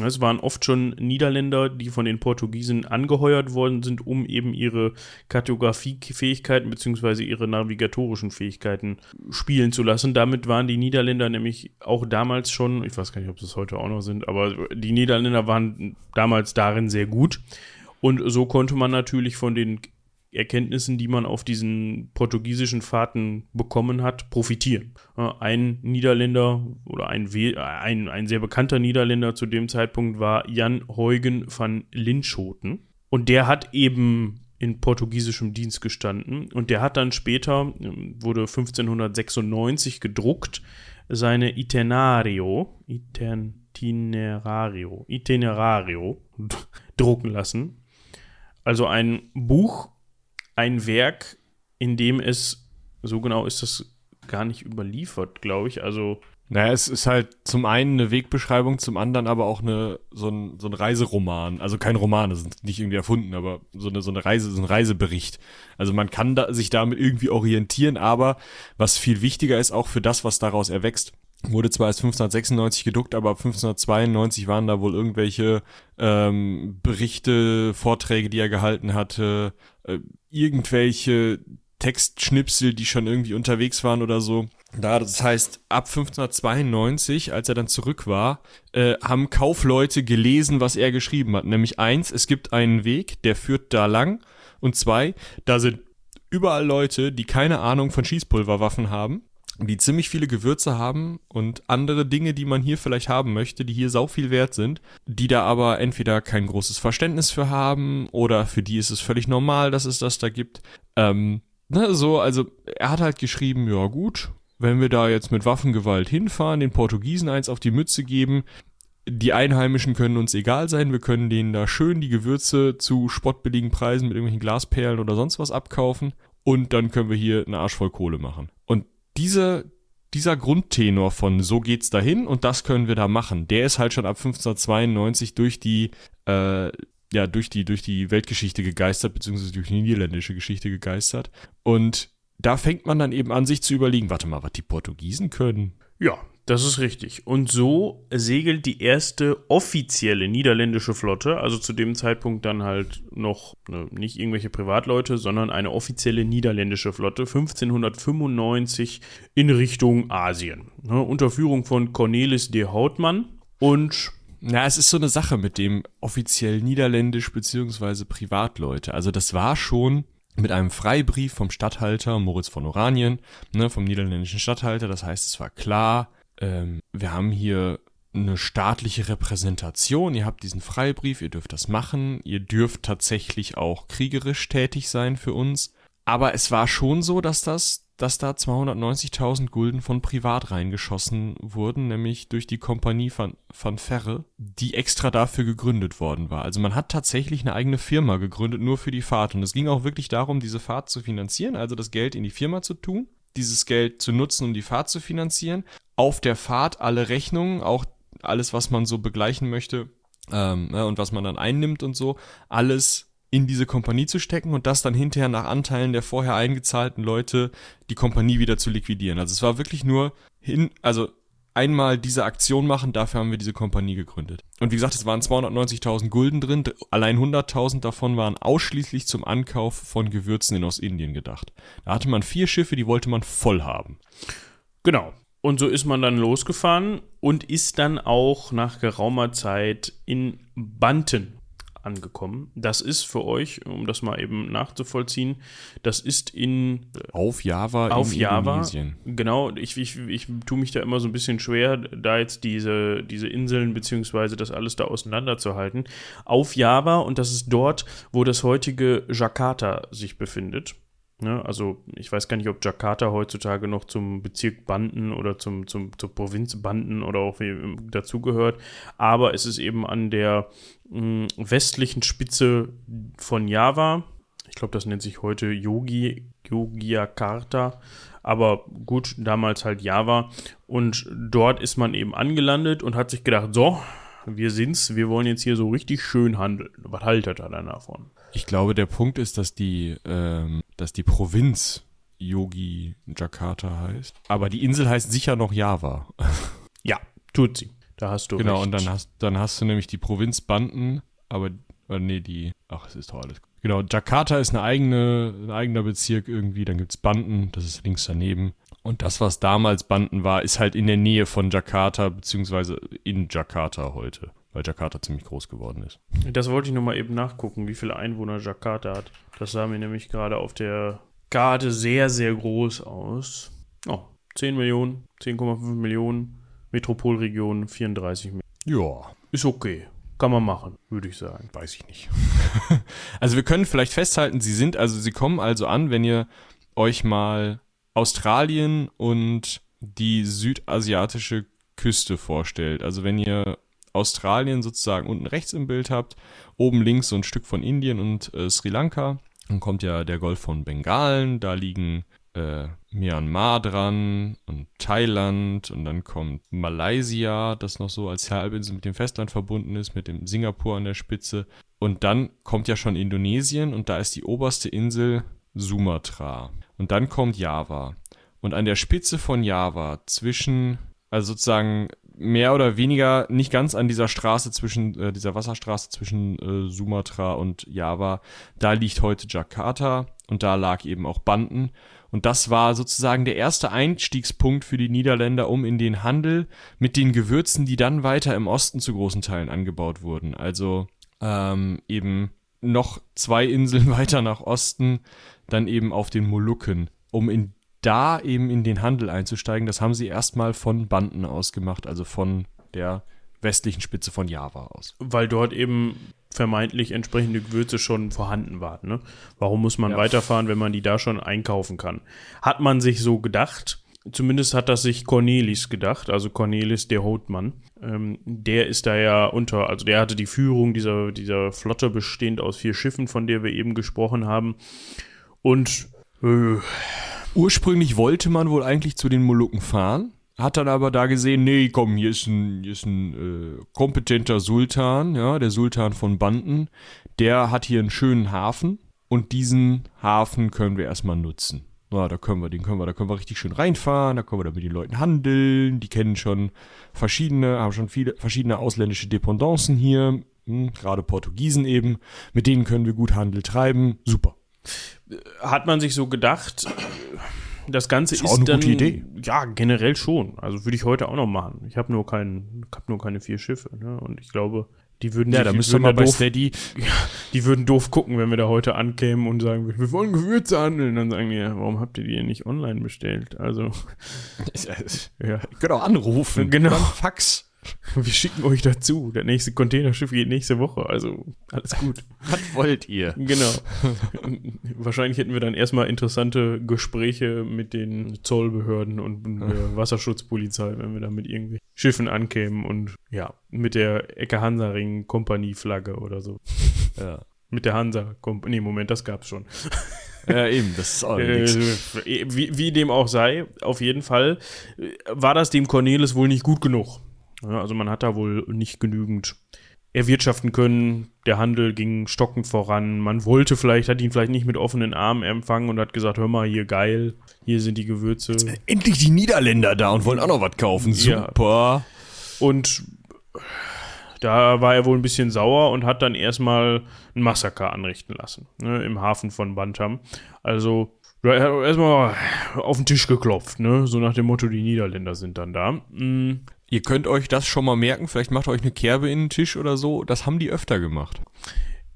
Es waren oft schon Niederländer, die von den Portugiesen angeheuert worden sind, um eben ihre Kartografiefähigkeiten bzw. ihre navigatorischen Fähigkeiten spielen zu lassen. Damit waren die Niederländer nämlich auch damals schon, ich weiß gar nicht, ob sie es heute auch noch sind, aber die Niederländer waren damals darin sehr gut. Und so konnte man natürlich von den Erkenntnissen, die man auf diesen portugiesischen Fahrten bekommen hat, profitieren. Ein Niederländer oder ein, ein, ein sehr bekannter Niederländer zu dem Zeitpunkt war Jan Huygen van Linschoten. Und der hat eben in portugiesischem Dienst gestanden und der hat dann später, ähm, wurde 1596 gedruckt, seine Itinenario, Itinerario, Itinerario drucken lassen. Also ein Buch, ein Werk, in dem es, so genau ist das gar nicht überliefert, glaube ich. Also Naja, es ist halt zum einen eine Wegbeschreibung, zum anderen aber auch eine, so, ein, so ein Reiseroman. Also kein Roman, das ist nicht irgendwie erfunden, aber so eine, so eine Reise, so ein Reisebericht. Also man kann da, sich damit irgendwie orientieren, aber was viel wichtiger ist, auch für das, was daraus erwächst, wurde zwar erst 1596 gedruckt, aber ab 1592 waren da wohl irgendwelche ähm, Berichte, Vorträge, die er gehalten hatte, äh, irgendwelche Textschnipsel, die schon irgendwie unterwegs waren oder so. Da, das heißt, ab 1592, als er dann zurück war, äh, haben Kaufleute gelesen, was er geschrieben hat. Nämlich eins, es gibt einen Weg, der führt da lang. Und zwei, da sind überall Leute, die keine Ahnung von Schießpulverwaffen haben, die ziemlich viele Gewürze haben und andere Dinge, die man hier vielleicht haben möchte, die hier sau viel wert sind, die da aber entweder kein großes Verständnis für haben oder für die ist es völlig normal, dass es das da gibt. Ähm, ne, so, also er hat halt geschrieben, ja gut, wenn wir da jetzt mit Waffengewalt hinfahren, den Portugiesen eins auf die Mütze geben, die Einheimischen können uns egal sein, wir können denen da schön die Gewürze zu spottbilligen Preisen mit irgendwelchen Glasperlen oder sonst was abkaufen und dann können wir hier eine Arsch voll Kohle machen. Und diese, dieser Grundtenor von so geht's dahin und das können wir da machen, der ist halt schon ab 1592 durch die äh, ja, durch die, durch die Weltgeschichte gegeistert, beziehungsweise durch die niederländische Geschichte gegeistert. Und da fängt man dann eben an, sich zu überlegen, warte mal, was die Portugiesen können. Ja, das ist richtig. Und so segelt die erste offizielle niederländische Flotte, also zu dem Zeitpunkt dann halt noch ne, nicht irgendwelche Privatleute, sondern eine offizielle niederländische Flotte 1595 in Richtung Asien. Ne, unter Führung von Cornelis de Houtmann und ja, es ist so eine Sache mit dem offiziell niederländisch beziehungsweise Privatleute. Also das war schon mit einem Freibrief vom Statthalter Moritz von Oranien, ne, vom niederländischen Statthalter. Das heißt, es war klar, ähm, wir haben hier eine staatliche Repräsentation. Ihr habt diesen Freibrief, ihr dürft das machen. Ihr dürft tatsächlich auch kriegerisch tätig sein für uns. Aber es war schon so, dass das dass da 290.000 Gulden von privat reingeschossen wurden, nämlich durch die Kompanie van, van Ferre, die extra dafür gegründet worden war. Also man hat tatsächlich eine eigene Firma gegründet, nur für die Fahrt. Und es ging auch wirklich darum, diese Fahrt zu finanzieren, also das Geld in die Firma zu tun, dieses Geld zu nutzen, um die Fahrt zu finanzieren. Auf der Fahrt alle Rechnungen, auch alles, was man so begleichen möchte ähm, ne, und was man dann einnimmt und so, alles in diese Kompanie zu stecken und das dann hinterher nach Anteilen der vorher eingezahlten Leute die Kompanie wieder zu liquidieren. Also es war wirklich nur hin, also einmal diese Aktion machen, dafür haben wir diese Kompanie gegründet. Und wie gesagt, es waren 290.000 Gulden drin, allein 100.000 davon waren ausschließlich zum Ankauf von Gewürzen in Ostindien gedacht. Da hatte man vier Schiffe, die wollte man voll haben. Genau. Und so ist man dann losgefahren und ist dann auch nach geraumer Zeit in Banten angekommen. Das ist für euch, um das mal eben nachzuvollziehen, das ist in auf Java auf in Java. Indonesien. Genau, ich, ich, ich tue mich da immer so ein bisschen schwer, da jetzt diese, diese Inseln beziehungsweise das alles da auseinanderzuhalten. Auf Java und das ist dort, wo das heutige Jakarta sich befindet. Ne, also ich weiß gar nicht, ob Jakarta heutzutage noch zum Bezirk Banden oder zum, zum, zur Provinz Banden oder auch dazugehört, aber es ist eben an der mh, westlichen Spitze von Java. Ich glaube, das nennt sich heute Yogi, Yogyakarta, aber gut, damals halt Java. Und dort ist man eben angelandet und hat sich gedacht, so, wir sind's, wir wollen jetzt hier so richtig schön handeln. Was haltet ihr dann davon? Ich glaube, der Punkt ist, dass die, ähm, dass die Provinz Yogi Jakarta heißt. Aber die Insel heißt sicher noch Java. ja, tut sie. Da hast du Genau, recht. und dann hast, dann hast du nämlich die Provinz Banden, aber, aber nee, die, ach, es ist doch alles. Genau, Jakarta ist eine eigene, ein eigener Bezirk irgendwie, dann gibt es Banden, das ist links daneben. Und das, was damals Banden war, ist halt in der Nähe von Jakarta, beziehungsweise in Jakarta heute weil Jakarta ziemlich groß geworden ist. Das wollte ich nochmal eben nachgucken, wie viele Einwohner Jakarta hat. Das sah mir nämlich gerade auf der Karte sehr, sehr groß aus. Oh, 10 Millionen, 10,5 Millionen, Metropolregion 34 Millionen. Ja. Ist okay. Kann man machen, würde ich sagen. Weiß ich nicht. also wir können vielleicht festhalten, sie sind, also sie kommen also an, wenn ihr euch mal Australien und die südasiatische Küste vorstellt. Also wenn ihr Australien sozusagen unten rechts im Bild habt, oben links so ein Stück von Indien und äh, Sri Lanka. Dann kommt ja der Golf von Bengalen, da liegen äh, Myanmar dran und Thailand und dann kommt Malaysia, das noch so als Halbinsel mit dem Festland verbunden ist, mit dem Singapur an der Spitze. Und dann kommt ja schon Indonesien und da ist die oberste Insel Sumatra. Und dann kommt Java. Und an der Spitze von Java zwischen, also sozusagen mehr oder weniger nicht ganz an dieser Straße zwischen, äh, dieser Wasserstraße zwischen äh, Sumatra und Java, da liegt heute Jakarta und da lag eben auch Banden. Und das war sozusagen der erste Einstiegspunkt für die Niederländer, um in den Handel mit den Gewürzen, die dann weiter im Osten zu großen Teilen angebaut wurden. Also ähm, eben noch zwei Inseln weiter nach Osten, dann eben auf den Molukken, um in da eben in den Handel einzusteigen. Das haben sie erstmal von Banden aus gemacht, also von der westlichen Spitze von Java aus. Weil dort eben vermeintlich entsprechende Gewürze schon vorhanden waren. Ne? Warum muss man Ja. weiterfahren, wenn man die da schon einkaufen kann? Hat man sich so gedacht. Zumindest hat das sich Cornelis gedacht, also Cornelis der Hautmann. Ähm, der ist da ja unter, also der hatte die Führung dieser, dieser Flotte bestehend aus vier Schiffen, von der wir eben gesprochen haben. Und äh, Ursprünglich wollte man wohl eigentlich zu den Molukken fahren, hat dann aber da gesehen, nee, komm, hier ist ein, hier ist ein äh, kompetenter Sultan, ja, der Sultan von Banden, der hat hier einen schönen Hafen und diesen Hafen können wir erstmal nutzen. Ja, da können wir, den können wir, da können wir richtig schön reinfahren, da können wir da mit den Leuten handeln, die kennen schon verschiedene, haben schon viele verschiedene ausländische Dependancen hier, hm, gerade Portugiesen eben, mit denen können wir gut Handel treiben, super. Hat man sich so gedacht, das Ganze Ist ist, auch eine dann, gute Idee. Ja, generell schon. Also würde ich heute auch noch machen. Ich habe nur keinen, hab nur keine vier Schiffe. Ne? Und ich glaube, die würden, Ja, sich- da die müsst ihr würden mal da bei doof, Steady die würden doof gucken, wenn wir da heute ankämen und sagen, wir wollen Gewürze handeln. Dann sagen die, ja, warum habt ihr die nicht online bestellt? Also, ja, Ihr könnt auch anrufen. Genau. Fax. wir schicken euch dazu. Der nächste Containerschiff geht nächste Woche. Also, alles gut. Was wollt ihr? Genau. Wahrscheinlich hätten wir dann erstmal interessante Gespräche mit den Zollbehörden und der Wasserschutzpolizei, wenn wir da mit irgendwie Schiffen ankämen und ja, mit der Ecke Hansaring Kompanie Flagge oder so. Ja. Mit der Hansa Kompanie. Nee, Moment, das gab's schon. ja, eben, das ist auch Äh, nix. wie, wie dem auch sei, auf jeden Fall äh, war das dem Cornelis wohl nicht gut genug. Ja, also man hat da wohl nicht genügend erwirtschaften können. Der Handel ging stockend voran. Man wollte vielleicht, hat ihn vielleicht nicht mit offenen Armen empfangen und hat gesagt, hör mal, hier geil, hier sind die Gewürze. Endlich die Niederländer da und wollen auch noch was kaufen. Ja. Super. Und da war er wohl ein bisschen sauer und hat dann erstmal ein Massaker anrichten lassen, ne, im Hafen von Bantam. Also, er hat erstmal auf den Tisch geklopft, ne, so nach dem Motto, die Niederländer sind dann da. Ihr könnt euch das schon mal merken. Vielleicht macht ihr euch eine Kerbe in den Tisch oder so. Das haben die öfter gemacht.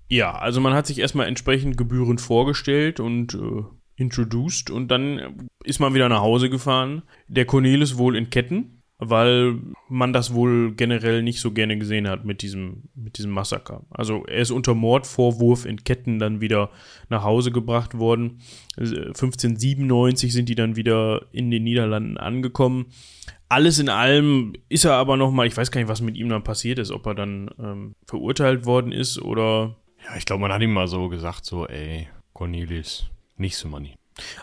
Ja, also man hat sich erstmal entsprechend gebührend vorgestellt und äh, introduced und dann ist man wieder nach Hause gefahren. Der Cornelis wohl in Ketten, weil man das wohl generell nicht so gerne gesehen hat mit diesem, mit diesem Massaker. Also er ist unter Mordvorwurf in Ketten dann wieder nach Hause gebracht worden. Äh, 1597 sind die dann wieder in den Niederlanden angekommen. Alles in allem ist er aber nochmal, ich weiß gar nicht, was mit ihm dann passiert ist, ob er dann ähm, verurteilt worden ist oder Ja, ich glaube, man hat ihm mal so gesagt, so, ey, Cornelis, nicht so Money.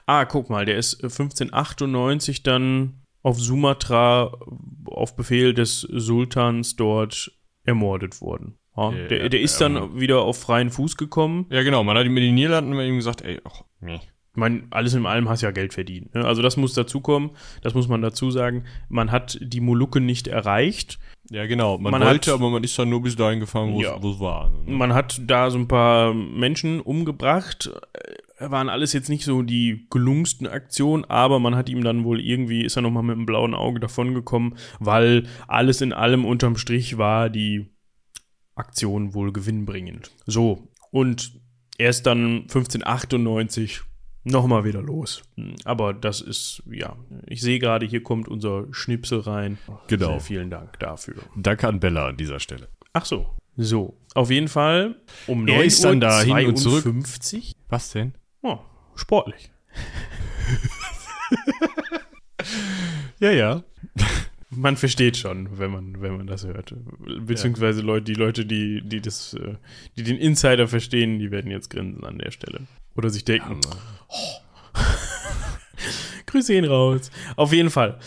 Ah, guck mal, der ist äh, 1598 dann auf Sumatra auf Befehl des Sultans dort ermordet worden. Ja, der, der ist dann ähm. wieder auf freien Fuß gekommen. Ja, genau. Man hat ihm mit den Niederlanden ihm gesagt, ey, ach, nee. Ich meine, alles in allem hast ja Geld verdient. Ne? Also das muss dazukommen, das muss man dazu sagen. Man hat die Molukken nicht erreicht. Ja, genau. Man, Man wollte, hat- aber man ist dann nur bis dahin gefahren, wo es Ja. wo es war. ne? Man hat da so ein paar Menschen umgebracht. Äh, Waren alles jetzt nicht so die gelungensten Aktionen, aber man hat ihm dann wohl irgendwie, ist er nochmal mit einem blauen Auge davongekommen, weil alles in allem unterm Strich war die Aktion wohl gewinnbringend. So, und er ist dann 1598 nochmal wieder los. Hm, Aber das ist, ja, ich sehe gerade, hier kommt unser Schnipsel rein. Genau. Sehr vielen Dank dafür. Danke an Bella an dieser Stelle. Ach so. So, auf jeden Fall um Er ist dann da hin und zurück. 52. Was denn? Oh, sportlich. Ja, ja. Man versteht schon, wenn man, wenn man das hört. Beziehungsweise Leute, die Leute, die, die das, äh, die den Insider verstehen, die werden jetzt grinsen an der Stelle. Oder sich denken, Grüße ihn raus. Auf jeden Fall.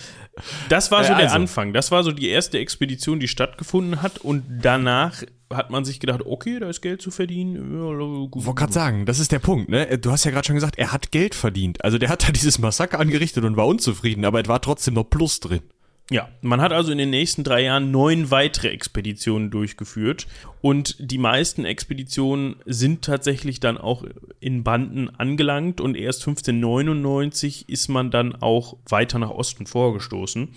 Das war so Äh, der also. Anfang. Das war so die erste Expedition, die stattgefunden hat. Und danach hat man sich gedacht, okay, da ist Geld zu verdienen. Ja, gut. wollte gerade sagen, das ist der Punkt, ne? Du hast ja gerade schon gesagt, er hat Geld verdient. Also der hat da dieses Massaker angerichtet und war unzufrieden, aber es war trotzdem noch Plus drin. Ja, man hat also in den nächsten drei Jahren neun weitere Expeditionen durchgeführt und die meisten Expeditionen sind tatsächlich dann auch in Banden angelangt und erst 1599 ist man dann auch weiter nach Osten vorgestoßen.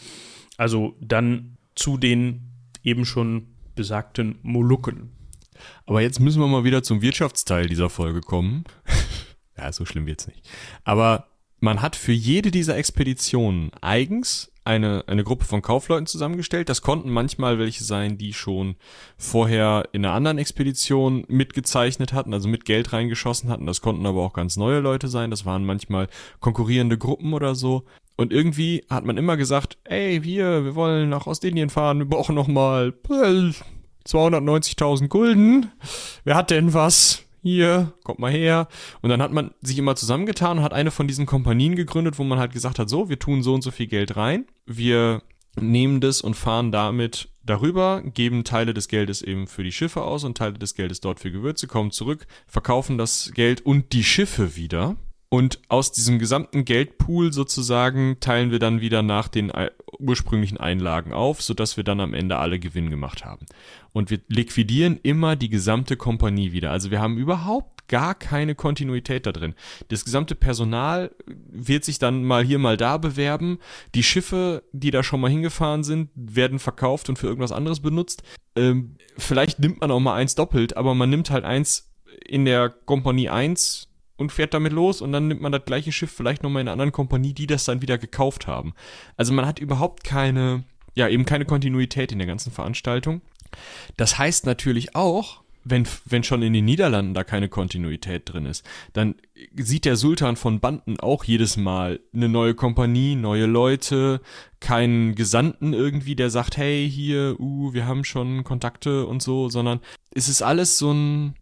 Also dann zu den eben schon besagten Molukken. Aber jetzt müssen wir mal wieder zum Wirtschaftsteil dieser Folge kommen. ja, so schlimm wird's nicht. Aber man hat für jede dieser Expeditionen eigens eine, eine Gruppe von Kaufleuten zusammengestellt. Das konnten manchmal welche sein, die schon vorher in einer anderen Expedition mitgezeichnet hatten, also mit Geld reingeschossen hatten. Das konnten aber auch ganz neue Leute sein. Das waren manchmal konkurrierende Gruppen oder so. Und irgendwie hat man immer gesagt, ey, wir, wir wollen nach Ostindien fahren, wir brauchen noch mal äh, 290.000 Gulden. Wer hat denn was? Hier, kommt mal her. Und dann hat man sich immer zusammengetan und hat eine von diesen Kompanien gegründet, wo man halt gesagt hat, so, wir tun so und so viel Geld rein. Wir nehmen das und fahren damit darüber, geben Teile des Geldes eben für die Schiffe aus und Teile des Geldes dort für Gewürze, kommen zurück, verkaufen das Geld und die Schiffe wieder. Und aus diesem gesamten Geldpool sozusagen teilen wir dann wieder nach den ei- ursprünglichen Einlagen auf, sodass wir dann am Ende alle Gewinn gemacht haben. Und wir liquidieren immer die gesamte Kompanie wieder. Also wir haben überhaupt gar keine Kontinuität da drin. Das gesamte Personal wird sich dann mal hier, mal da bewerben. Die Schiffe, die da schon mal hingefahren sind, werden verkauft und für irgendwas anderes benutzt. Ähm, vielleicht nimmt man auch mal eins doppelt, aber man nimmt halt eins in der Kompanie 1 und fährt damit los und dann nimmt man das gleiche Schiff vielleicht nochmal in einer anderen Kompanie, die das dann wieder gekauft haben. Also man hat überhaupt keine, ja, eben keine Kontinuität in der ganzen Veranstaltung. Das heißt natürlich auch, wenn, wenn schon in den Niederlanden da keine Kontinuität drin ist, dann sieht der Sultan von Banden auch jedes Mal eine neue Kompanie, neue Leute, keinen Gesandten irgendwie, der sagt, hey, hier, uh, wir haben schon Kontakte und so, sondern es ist alles so ein,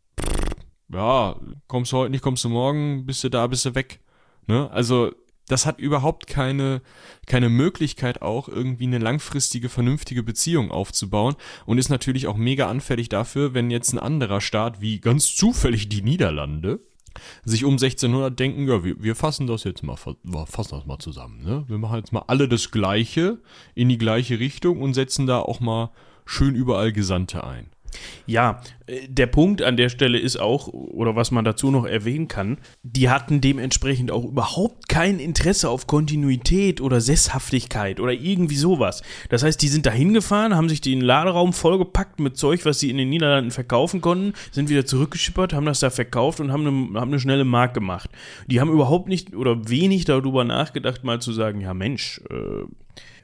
ja, kommst du heute nicht, kommst du morgen, bist du da, bist du weg. Ne? Also das hat überhaupt keine, keine Möglichkeit auch irgendwie eine langfristige, vernünftige Beziehung aufzubauen und ist natürlich auch mega anfällig dafür, wenn jetzt ein anderer Staat wie ganz zufällig die Niederlande sich um 1600 denken, ja, wir, wir fassen das jetzt mal, fassen das mal zusammen, ne? Wir machen jetzt mal alle das Gleiche in die gleiche Richtung und setzen da auch mal schön überall Gesandte ein. Ja, äh, der Punkt an der Stelle ist auch, oder was man dazu noch erwähnen kann, die hatten dementsprechend auch überhaupt kein Interesse auf Kontinuität oder Sesshaftigkeit oder irgendwie sowas. Das heißt, die sind da hingefahren, haben sich den Laderaum vollgepackt mit Zeug, was sie in den Niederlanden verkaufen konnten, sind wieder zurückgeschippert, haben das da verkauft und haben eine, haben eine schnelle Mark gemacht. Die haben überhaupt nicht oder wenig darüber nachgedacht, mal zu sagen, ja Mensch, äh,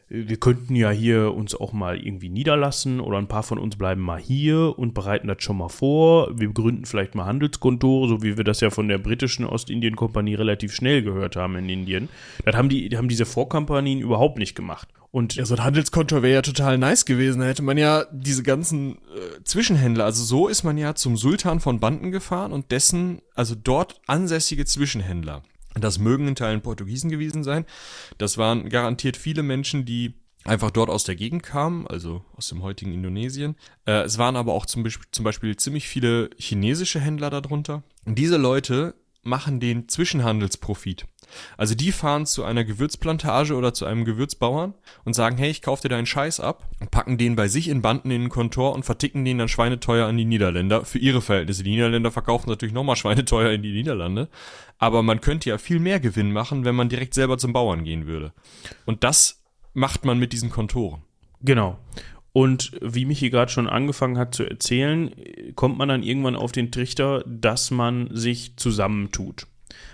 wir könnten ja hier uns auch mal irgendwie niederlassen oder ein paar von uns bleiben mal hier und bereiten das schon mal vor. Wir gründen vielleicht mal Handelskontore, so wie wir das ja von der britischen Ostindien-Kompanie relativ schnell gehört haben in Indien. Das haben die, haben diese Vorkompanien überhaupt nicht gemacht. Und Ja, so ein Handelskonto wäre ja total nice gewesen. Da hätte man ja diese ganzen äh, Zwischenhändler, also so ist man ja zum Sultan von Banden gefahren und dessen, also dort ansässige Zwischenhändler. Das mögen in Teilen Portugiesen gewesen sein. Das waren garantiert viele Menschen, die einfach dort aus der Gegend kamen, also aus dem heutigen Indonesien. Äh, es waren aber auch zum Beispiel, zum Beispiel ziemlich viele chinesische Händler darunter. Und diese Leute machen den Zwischenhandelsprofit. Also die fahren zu einer Gewürzplantage oder zu einem Gewürzbauern und sagen, hey, ich kauf dir deinen Scheiß ab, packen den bei sich in Banden in den Kontor und verticken den dann schweineteuer an die Niederländer für ihre Verhältnisse. Die Niederländer verkaufen natürlich nochmal schweineteuer in die Niederlande, aber man könnte ja viel mehr Gewinn machen, wenn man direkt selber zum Bauern gehen würde. Und das macht man mit diesen Kontoren. Genau. Und wie Michi gerade schon angefangen hat zu erzählen, kommt man dann irgendwann auf den Trichter, dass man sich zusammentut.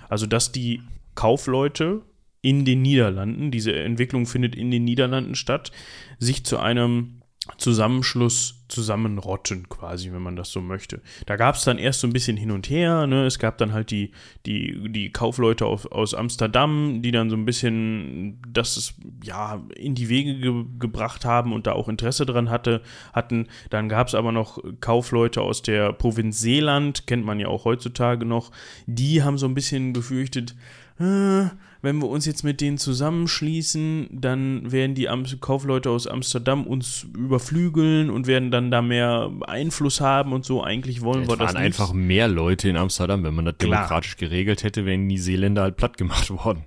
Also, dass die Kaufleute in den Niederlanden, diese Entwicklung findet in den Niederlanden statt, sich zu einem Zusammenschluss zusammenrotten, quasi, wenn man das so möchte. Da gab es dann erst so ein bisschen hin und her, ne? Es gab dann halt die, die, die Kaufleute aus, aus Amsterdam, die dann so ein bisschen das ja in die Wege ge gebracht haben und da auch Interesse dran hatte, hatten. Dann gab es aber noch Kaufleute aus der Provinz Seeland, kennt man ja auch heutzutage noch, die haben so ein bisschen befürchtet, äh, wenn wir uns jetzt mit denen zusammenschließen, dann werden die Kaufleute aus Amsterdam uns überflügeln und werden dann da mehr Einfluss haben und so. Eigentlich wollen Es wir das waren nicht. einfach mehr Leute in Amsterdam. Wenn man das Klar. demokratisch geregelt hätte, wären die Seeländer halt platt gemacht worden.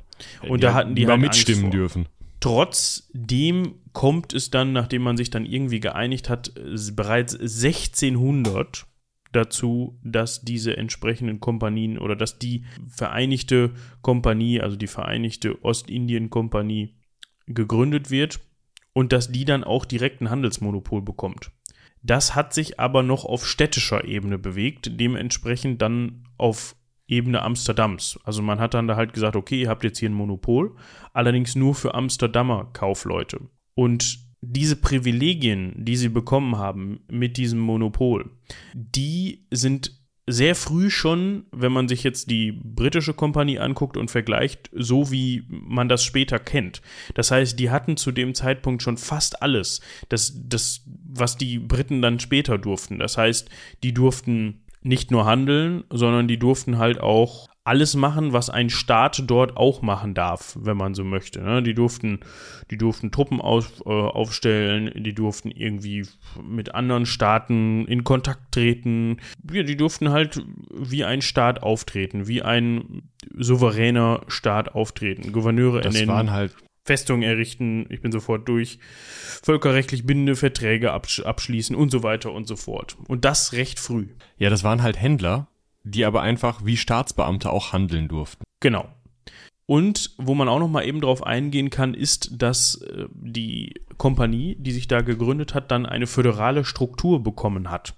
Und da hatten die mal halt mitstimmen dürfen. Trotzdem kommt es dann, nachdem man sich dann irgendwie geeinigt hat, bereits 1600 dazu, dass diese entsprechenden Kompanien oder dass die Vereinigte Kompanie, also die Vereinigte Ostindien-Kompanie, gegründet wird und dass die dann auch direkt ein Handelsmonopol bekommt. Das hat sich aber noch auf städtischer Ebene bewegt, dementsprechend dann auf Ebene Amsterdams. Also man hat dann da halt gesagt, okay, ihr habt jetzt hier ein Monopol, allerdings nur für Amsterdamer Kaufleute. Und diese Privilegien, die sie bekommen haben mit diesem Monopol, die sind sehr früh schon, wenn man sich jetzt die britische Kompanie anguckt und vergleicht, so wie man das später kennt. Das heißt, die hatten zu dem Zeitpunkt schon fast alles, das, das, was die Briten dann später durften. Das heißt, die durften nicht nur handeln, sondern die durften halt auch alles machen, was ein Staat dort auch machen darf, wenn man so möchte. Ne? Die durften, die durften Truppen auf, äh, aufstellen, die durften irgendwie mit anderen Staaten in Kontakt treten. Ja, die durften halt wie ein Staat auftreten, wie ein souveräner Staat auftreten. Gouverneure Das ernennen, waren halt Festungen errichten, ich bin sofort durch, völkerrechtlich bindende Verträge absch abschließen und so weiter und so fort. Und das recht früh. Ja, das waren halt Händler, die aber einfach wie Staatsbeamte auch handeln durften. Genau. Und wo man auch noch mal eben drauf eingehen kann, ist, dass äh, die Kompanie, die sich da gegründet hat, dann eine föderale Struktur bekommen hat.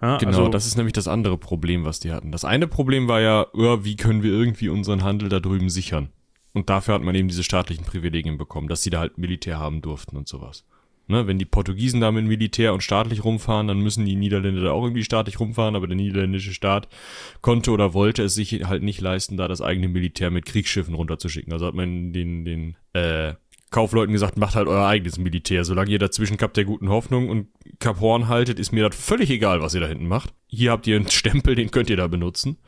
Ja, Genau, also, das ist nämlich das andere Problem, was die hatten. Das eine Problem war ja, ja, wie können wir irgendwie unseren Handel da drüben sichern? Und dafür hat man eben diese staatlichen Privilegien bekommen, dass sie da halt Militär haben durften und sowas. Ne, wenn die Portugiesen da mit Militär und staatlich rumfahren, dann müssen die Niederländer da auch irgendwie staatlich rumfahren, aber der niederländische Staat konnte oder wollte es sich halt nicht leisten, da das eigene Militär mit Kriegsschiffen runterzuschicken. Also hat man den, den äh, Kaufleuten gesagt, macht halt euer eigenes Militär. Solange ihr dazwischen Kap der guten Hoffnung und Kap Horn haltet, ist mir das völlig egal, was ihr da hinten macht. Hier habt ihr einen Stempel, den könnt ihr da benutzen.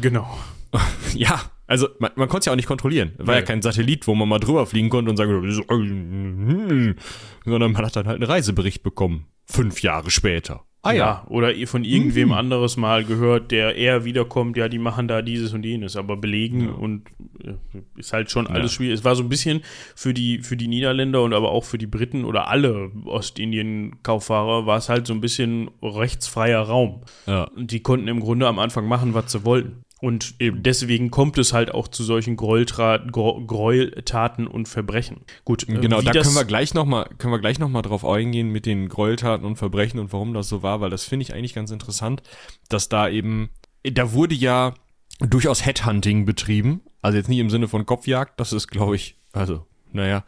genau. Ja, also man, man konnte es ja auch nicht kontrollieren. War ja Nee. kein Satellit, wo man mal drüber fliegen konnte und sagen konnte, sondern man hat dann halt einen Reisebericht bekommen. Fünf Jahre später. Ah ja. Oder ihr von irgendwem anderes mal gehört, der eher wiederkommt, ja, die machen da dieses und jenes, aber belegen und äh, ist halt schon alles Ja. schwierig. Es war so ein bisschen für die, für die Niederländer und aber auch für die Briten oder alle Ostindien-Kauffahrer war es halt so ein bisschen rechtsfreier Raum. Ja. Und die konnten im Grunde am Anfang machen, was sie wollten. Und eben deswegen kommt es halt auch zu solchen Gräueltaten und Verbrechen. Gut, äh, Genau, da können wir gleich noch mal, können wir gleich noch mal drauf eingehen mit den Gräueltaten und Verbrechen und warum das so war, weil das finde ich eigentlich ganz interessant, dass da eben, da wurde ja durchaus Headhunting betrieben, also jetzt nicht im Sinne von Kopfjagd, das ist glaube ich, also, naja,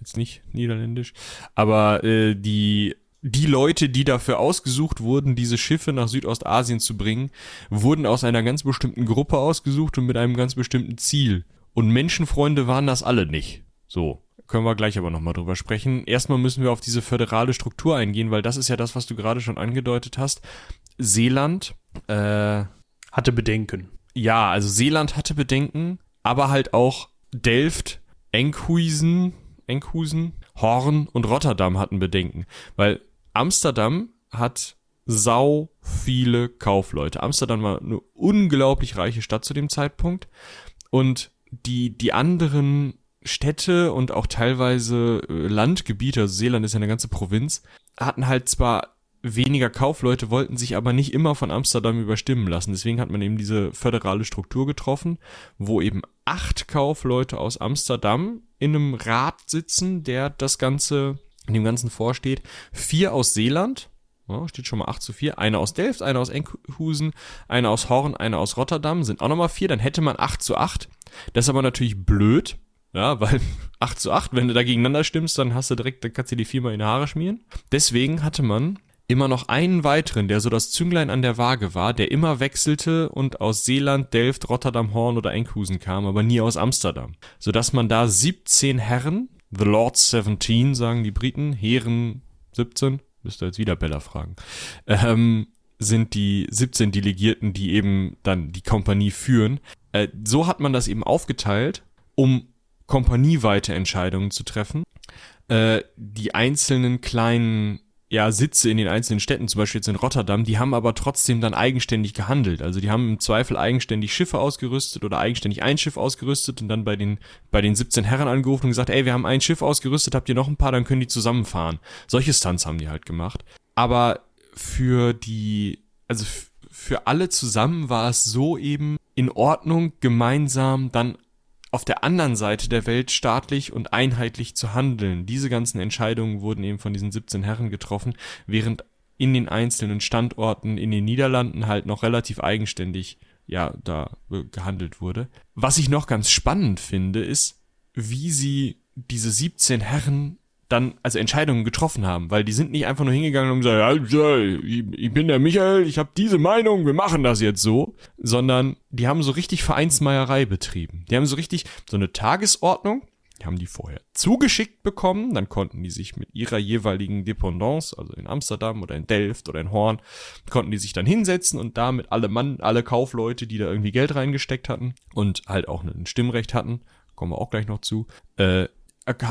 jetzt nicht niederländisch, aber äh, die die Leute, die dafür ausgesucht wurden, diese Schiffe nach Südostasien zu bringen, wurden aus einer ganz bestimmten Gruppe ausgesucht und mit einem ganz bestimmten Ziel. Und Menschenfreunde waren das alle nicht. So. Können wir gleich aber nochmal drüber sprechen. Erstmal müssen wir auf diese föderale Struktur eingehen, weil das ist ja das, was du gerade schon angedeutet hast. Seeland, äh, hatte Bedenken. ja, also Seeland hatte Bedenken, aber halt auch Delft, Enkhuizen, Enkhuizen, Horn und Rotterdam hatten Bedenken, weil Amsterdam hat sau viele Kaufleute. Amsterdam war eine unglaublich reiche Stadt zu dem Zeitpunkt und die, die anderen Städte und auch teilweise äh, Landgebiete, also Seeland ist ja eine ganze Provinz, hatten halt zwar weniger Kaufleute, wollten sich aber nicht immer von Amsterdam überstimmen lassen. Deswegen hat man eben diese föderale Struktur getroffen, wo eben acht Kaufleute aus Amsterdam in einem Rat sitzen, der das Ganze, dem Ganzen vorsteht. Vier aus Seeland, ja, steht schon mal 8 zu 4. Eine aus Delft, eine aus Enkhuizen, eine aus Horn, eine aus Rotterdam, sind auch nochmal vier. Dann hätte man 8 zu 8. Das ist aber natürlich blöd, ja, weil 8 zu 8, wenn du da gegeneinander stimmst, dann hast du direkt, dann kannst du die viermal in die Haare schmieren. Deswegen hatte man immer noch einen weiteren, der so das Zünglein an der Waage war, der immer wechselte und aus Seeland, Delft, Rotterdam, Horn oder Enkhuizen kam, aber nie aus Amsterdam. Sodass man da 17 Herren, the Lords 17, sagen die Briten, Herren 17, müsst ihr jetzt wieder Bella fragen, ähm, sind die 17 Delegierten, die eben dann die Kompanie führen. Äh, so hat man das eben aufgeteilt, um kompanieweite Entscheidungen zu treffen. Äh, die einzelnen kleinen ja, Sitze in den einzelnen Städten, zum Beispiel jetzt in Rotterdam, die haben aber trotzdem dann eigenständig gehandelt. Also die haben im Zweifel eigenständig Schiffe ausgerüstet oder eigenständig ein Schiff ausgerüstet und dann bei den, bei den 17 Herren angerufen und gesagt, ey, wir haben ein Schiff ausgerüstet, habt ihr noch ein paar, dann können die zusammenfahren. Solche Stunts haben die halt gemacht. Aber für die, also für alle zusammen war es so eben in Ordnung, gemeinsam dann auf der anderen Seite der Welt staatlich und einheitlich zu handeln. Diese ganzen Entscheidungen wurden eben von diesen 17 Herren getroffen, während in den einzelnen Standorten in den Niederlanden halt noch relativ eigenständig ja da äh, gehandelt wurde. Was ich noch ganz spannend finde, ist, wie sie diese 17 Herren dann also Entscheidungen getroffen haben, weil die sind nicht einfach nur hingegangen und gesagt, ja, ich bin der Michael, ich habe diese Meinung, wir machen das jetzt so, sondern die haben so richtig Vereinsmeierei betrieben. Die haben so richtig so eine Tagesordnung, die haben die vorher zugeschickt bekommen, dann konnten die sich mit ihrer jeweiligen Dependance, also in Amsterdam oder in Delft oder in Horn, konnten die sich dann hinsetzen und damit alle Mann, alle Kaufleute, die da irgendwie Geld reingesteckt hatten und halt auch ein Stimmrecht hatten, kommen wir auch gleich noch zu, äh,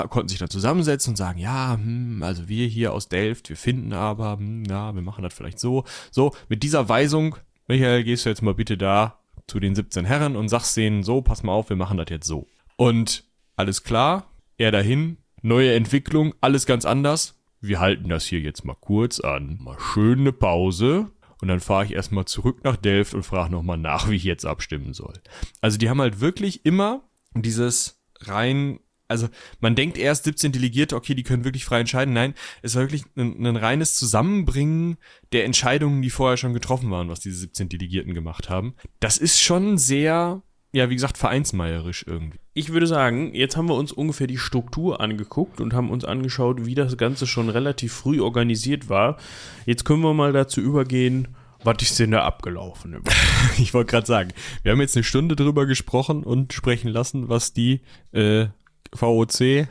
konnten sich da zusammensetzen und sagen, ja, hm, also wir hier aus Delft, wir finden aber, hm, ja, wir machen das vielleicht so. So, mit dieser Weisung, Michael, gehst du jetzt mal bitte da zu den 17 Herren und sagst denen so, pass mal auf, wir machen das jetzt so. Und alles klar, er dahin, neue Entwicklung, alles ganz anders. Wir halten das hier jetzt mal kurz an. Mal schön eine Pause. Und dann fahre ich erstmal zurück nach Delft und frage nochmal nach, wie ich jetzt abstimmen soll. Also die haben halt wirklich immer dieses rein also man denkt erst 17 Delegierte, okay, die können wirklich frei entscheiden. Nein, es war wirklich ein, ein, reines Zusammenbringen der Entscheidungen, die vorher schon getroffen waren, was diese 17 Delegierten gemacht haben. Das ist schon sehr, ja, wie gesagt, vereinsmeierisch irgendwie. Ich würde sagen, jetzt haben wir uns ungefähr die Struktur angeguckt und haben uns angeschaut, wie das Ganze schon relativ früh organisiert war. Jetzt können wir mal dazu übergehen, was ist denn da abgelaufen? ich wollte gerade sagen, wir haben jetzt eine Stunde drüber gesprochen und sprechen lassen, was die äh, VOC, ihr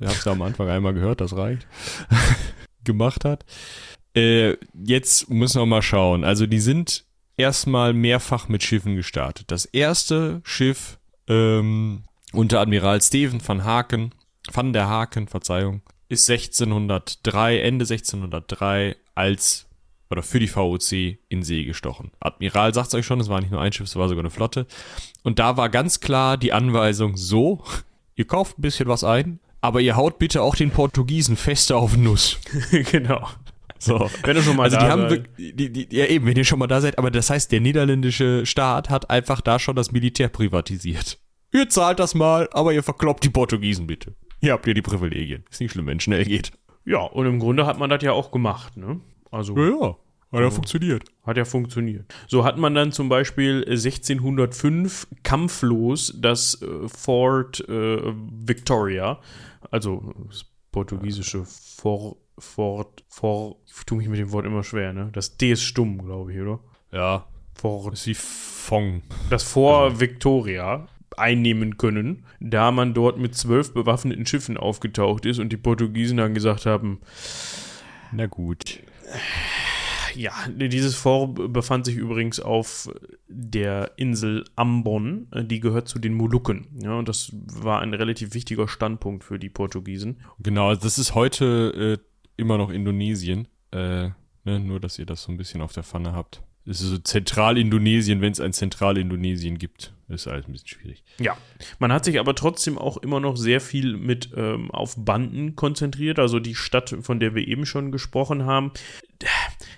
habt es ja am Anfang einmal gehört, das reicht, gemacht hat. Äh, jetzt müssen wir mal schauen. Also die sind erstmal mehrfach mit Schiffen gestartet. Das erste Schiff ähm, unter Admiral Steven van Haken, van der Haken, Verzeihung, ist 1603, Ende 1603 als oder für die VOC in See gestochen. Admiral sagt es euch schon, es war nicht nur ein Schiff, es war sogar eine Flotte. Und da war ganz klar die Anweisung so, ihr kauft ein bisschen was ein, aber ihr haut bitte auch den Portugiesen fester auf Nuss. genau. So. Wenn ihr schon mal also da die haben seid. Die, die, ja eben, wenn ihr schon mal da seid, aber das heißt, der niederländische Staat hat einfach da schon das Militär privatisiert. Ihr zahlt das mal, aber ihr verkloppt die Portugiesen bitte. Hier habt ihr die Privilegien. Ist nicht schlimm, wenn es schnell geht. Ja, und im Grunde hat man das ja auch gemacht, ne? Also. Ja, ja. Hat ja funktioniert. Hat ja funktioniert. So hat man dann zum Beispiel 1605 kampflos das äh, Fort äh, Victoria, also das portugiesische Fort, Fort, Fort, ich tue mich mit dem Wort immer schwer, ne? Das D ist stumm, glaube ich, oder? Ja. Fort. ist wie Fong. Das Fort also. Victoria einnehmen können, da man dort mit zwölf bewaffneten Schiffen aufgetaucht ist und die Portugiesen dann gesagt haben, na gut ja, dieses Fort befand sich übrigens auf der Insel Ambon, die gehört zu den Molukken. Ja, und das war ein relativ wichtiger Standpunkt für die Portugiesen. Genau, also das ist heute äh, immer noch Indonesien. Äh, ne, nur, dass ihr das so ein bisschen auf der Pfanne habt. Es ist so Zentralindonesien, wenn es ein Zentralindonesien gibt. ist alles ein bisschen schwierig. Ja, man hat sich aber trotzdem auch immer noch sehr viel mit ähm, auf Banden konzentriert. Also die Stadt, von der wir eben schon gesprochen haben.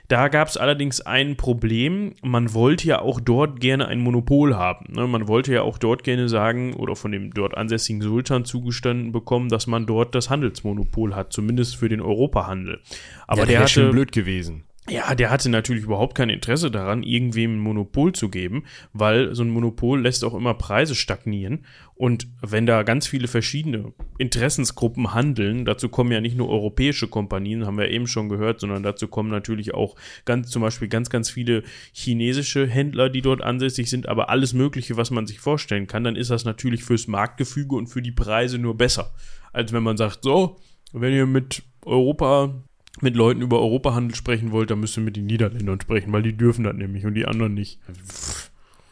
Da gab es allerdings ein Problem. Man wollte ja auch dort gerne ein Monopol haben. Ne? Man wollte ja auch dort gerne sagen oder von dem dort ansässigen Sultan zugestanden bekommen, dass man dort das Handelsmonopol hat, zumindest für den Europahandel. Aber ja, der hatte, schon blöd gewesen Ja, der hatte natürlich überhaupt kein Interesse daran, irgendwem ein Monopol zu geben, weil so ein Monopol lässt auch immer Preise stagnieren. Und wenn da ganz viele verschiedene Interessensgruppen handeln, dazu kommen ja nicht nur europäische Kompanien, haben wir eben schon gehört, sondern dazu kommen natürlich auch ganz, zum Beispiel ganz, ganz viele chinesische Händler, die dort ansässig sind, aber alles Mögliche, was man sich vorstellen kann, dann ist das natürlich fürs Marktgefüge und für die Preise nur besser, als wenn man sagt, so, wenn ihr mit Europa mit Leuten über Europahandel sprechen wollt, dann müsst ihr mit den Niederländern sprechen, weil die dürfen das nämlich und die anderen nicht.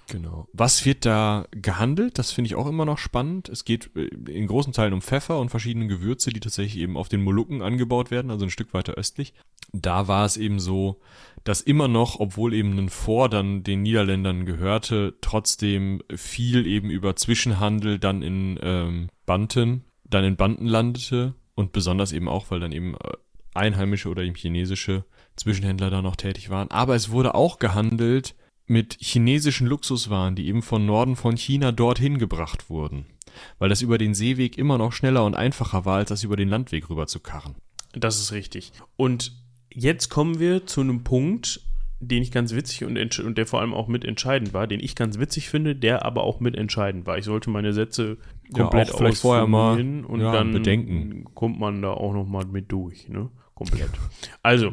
Genau. Was wird da gehandelt? Das finde ich auch immer noch spannend. Es geht äh, in großen Teilen um Pfeffer und verschiedene Gewürze, die tatsächlich eben auf den Molukken angebaut werden, also ein Stück weiter östlich. Da war es eben so, dass immer noch, obwohl eben ein Vor dann den Niederländern gehörte, trotzdem viel eben über Zwischenhandel dann in ähm, Banten, dann in Banden landete und besonders eben auch, weil dann eben äh, einheimische oder eben chinesische Zwischenhändler da noch tätig waren. Aber es wurde auch gehandelt mit chinesischen Luxuswaren, die eben von Norden von China dorthin gebracht wurden. Weil das über den Seeweg immer noch schneller und einfacher war, als das über den Landweg rüber zu karren. Das ist richtig. Und jetzt kommen wir zu einem Punkt, den ich ganz witzig und, und, der vor allem auch mitentscheidend war, den ich ganz witzig finde, der aber auch mitentscheidend war. Ich sollte meine Sätze komplett ja, vorher mal und ja, dann bedenken. kommt man da auch noch mal mit durch, ne? Komplett. Also,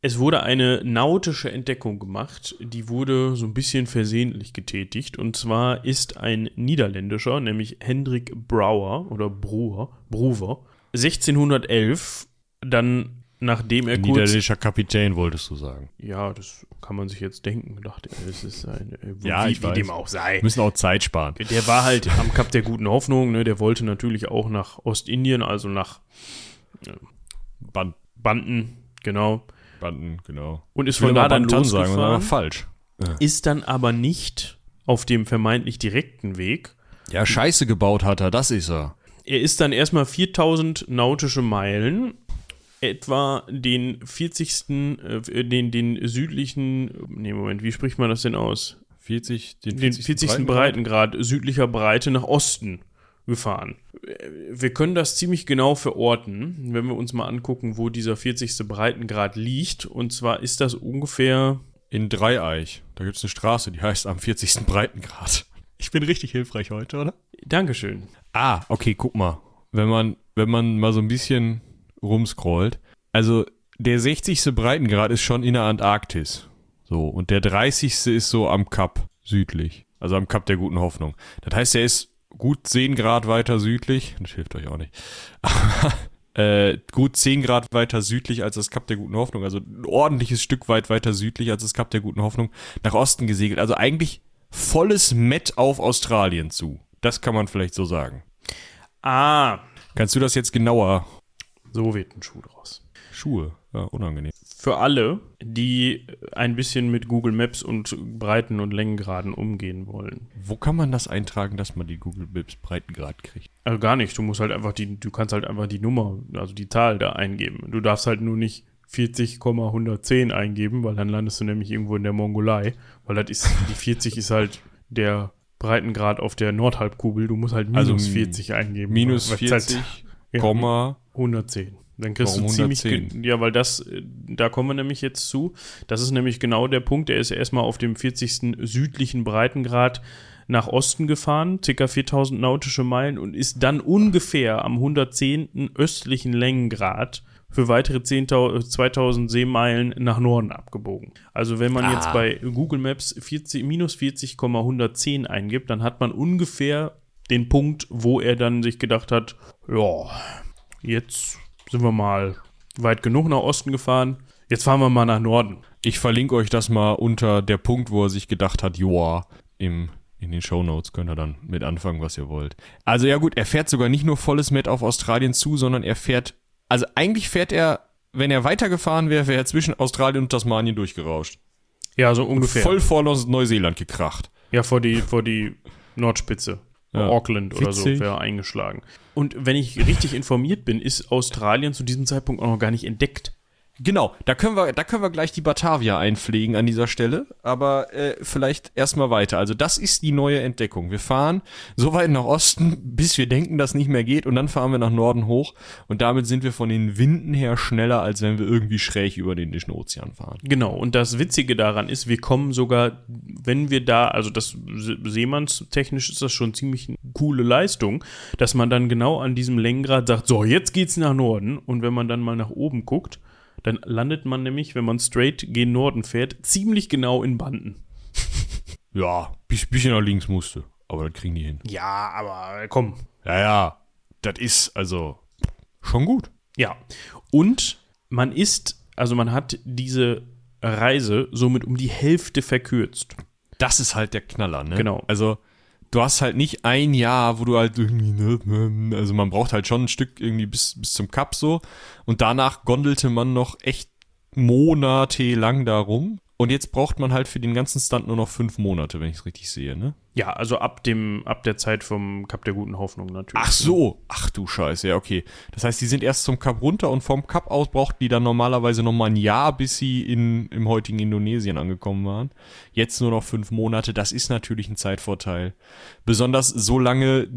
es wurde eine nautische Entdeckung gemacht, die wurde so ein bisschen versehentlich getätigt. Und zwar ist ein Niederländischer, nämlich Hendrik Brouwer oder Bruwer, Bruwer, 1611 dann nachdem er kurz. Niederländischer Kapitän, wolltest du sagen. Ja, das kann man sich jetzt denken. Dachte, es ist ein. Äh, Ja, wie, ich wie dem auch sei. Müssen auch Zeit sparen. Der war halt am Kap der guten Hoffnung, ne? Der wollte natürlich auch nach Ostindien, also nach Band, Banden, genau. Banden, genau. Und ist von da dann Bantan sagen, das ist aber losgefahren. falsch. Ist dann aber nicht auf dem vermeintlich direkten Weg. Ja, Scheiße gebaut hat er, das ist er. Er ist dann erstmal 4000 nautische Meilen, etwa den 40. Äh, den, den südlichen, nee, Moment, wie spricht man das denn aus? 40, den den 40. Breitengrad südlicher Breite nach Osten gefahren. Wir können das ziemlich genau verorten, wenn wir uns mal angucken, wo dieser 40. Breitengrad liegt. Und zwar ist das ungefähr, In Dreieich. Da gibt's eine Straße, die heißt am 40. Breitengrad. Ich bin richtig hilfreich heute, oder? Dankeschön. Ah, okay, guck mal. Wenn man, wenn man mal so ein bisschen rumscrollt. Also, der 60. Breitengrad ist schon in der Antarktis. So, und der 30. ist so am Kap südlich. Also am Kap der guten Hoffnung. Das heißt, er ist gut 10 Grad weiter südlich. Das hilft euch auch nicht. Aber, äh, gut 10 Grad weiter südlich als das Kap der guten Hoffnung. Also ein ordentliches Stück weit weiter südlich als das Kap der guten Hoffnung. Nach Osten gesegelt. Also eigentlich volles Met auf Australien zu. Das kann man vielleicht so sagen. Ah, Kannst du das jetzt genauer? so wird ein Schuh draus. Schuhe, ja, unangenehm. Für alle, die ein bisschen mit Google Maps und Breiten- und Längengraden umgehen wollen. Wo kann man das eintragen, dass man die Google Maps Breitengrad kriegt? Also gar nicht. Du musst halt einfach die, du kannst halt einfach die Nummer, also die Zahl da eingeben. Du darfst halt nur nicht 40,110 eingeben, weil dann landest du nämlich irgendwo in der Mongolei. Weil das ist, die 40 ist halt der Breitengrad auf der Nordhalbkugel. Du musst halt minus Also 40 eingeben. Minus Weil es 40, halt, ja, Komma, 110. Dann kriegst Warum du ziemlich, 110? ge- ja, weil das, äh, da kommen wir nämlich jetzt zu. Das ist nämlich genau der Punkt. Er ist erstmal auf dem 40. südlichen Breitengrad nach Osten gefahren, ca. 4000 nautische Meilen und ist dann ungefähr am 110. östlichen Längengrad für weitere 10.000 2000 Seemeilen nach Norden abgebogen. Also wenn man jetzt bei Google Maps 40, minus 40,110 eingibt, dann hat man ungefähr den Punkt, wo er dann sich gedacht hat, ja, jetzt sind wir mal weit genug nach Osten gefahren. Jetzt fahren wir mal nach Norden. Ich verlinke euch das mal unter der Punkt, wo er sich gedacht hat, joa, im, in den Shownotes könnt ihr dann mit anfangen, was ihr wollt. Also ja gut, er fährt sogar nicht nur volles Met auf Australien zu, sondern er fährt, also eigentlich fährt er, wenn er weitergefahren wäre, wäre er zwischen Australien und Tasmanien durchgerauscht. Ja, so ungefähr. Voll vor Neu- Neuseeland gekracht. Ja, vor die, vor die Nordspitze. Ja. Auckland oder so wäre eingeschlagen. Und wenn ich richtig informiert bin, ist Australien zu diesem Zeitpunkt auch noch gar nicht entdeckt. Genau, da können wir, da können wir gleich die Batavia einpflegen an dieser Stelle, aber äh, vielleicht erstmal weiter. Also das ist die neue Entdeckung. Wir fahren so weit nach Osten, bis wir denken, dass nicht mehr geht, und dann fahren wir nach Norden hoch und damit sind wir von den Winden her schneller, als wenn wir irgendwie schräg über den Indischen Ozean fahren. Genau, und das Witzige daran ist, wir kommen sogar, wenn wir da, also das Seemannstechnisch ist das schon ziemlich eine coole Leistung, dass man dann genau an diesem Längengrad sagt, so, jetzt geht's nach Norden, und wenn man dann mal nach oben guckt, dann landet man nämlich, wenn man straight gen Norden fährt, ziemlich genau in Banden. Ja, bis, bisschen nach links musste, aber das kriegen die hin. Ja, aber komm. Ja, ja, das ist also schon gut. Ja. Und man ist, also man hat diese Reise somit um die Hälfte verkürzt. Das ist halt der Knaller, ne? Genau. Also, du hast halt nicht ein Jahr, wo du halt irgendwie, ne, also man braucht halt schon ein Stück irgendwie bis, bis zum Kap so. Und danach gondelte man noch echt monatelang darum. Und jetzt braucht man halt für den ganzen Stunt nur noch fünf Monate, wenn ich es richtig sehe, ne? Ja, also ab dem, ab der Zeit vom Kap der guten Hoffnung natürlich. Ach so, ach du Scheiße, ja, okay. Das heißt, die sind erst zum Kap runter und vom Kap aus brauchten die dann normalerweise nochmal ein Jahr, bis sie in, im heutigen Indonesien angekommen waren. Jetzt nur noch fünf Monate, das ist natürlich ein Zeitvorteil. Besonders solange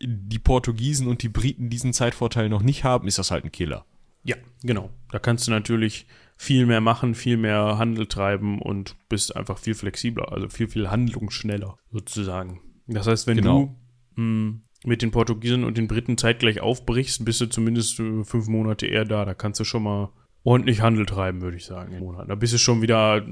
die Portugiesen und die Briten diesen Zeitvorteil noch nicht haben, ist das halt ein Killer. Ja, genau. Da kannst du natürlich viel mehr machen, viel mehr Handel treiben und bist einfach viel flexibler, also viel, viel handlungsschneller sozusagen. Das heißt, wenn Genau. du mh, mit den Portugiesen und den Briten zeitgleich aufbrichst, bist du zumindest äh, fünf Monate eher da. Da kannst du schon mal ordentlich Handel treiben, würde ich sagen. Monat. Da bist du schon wieder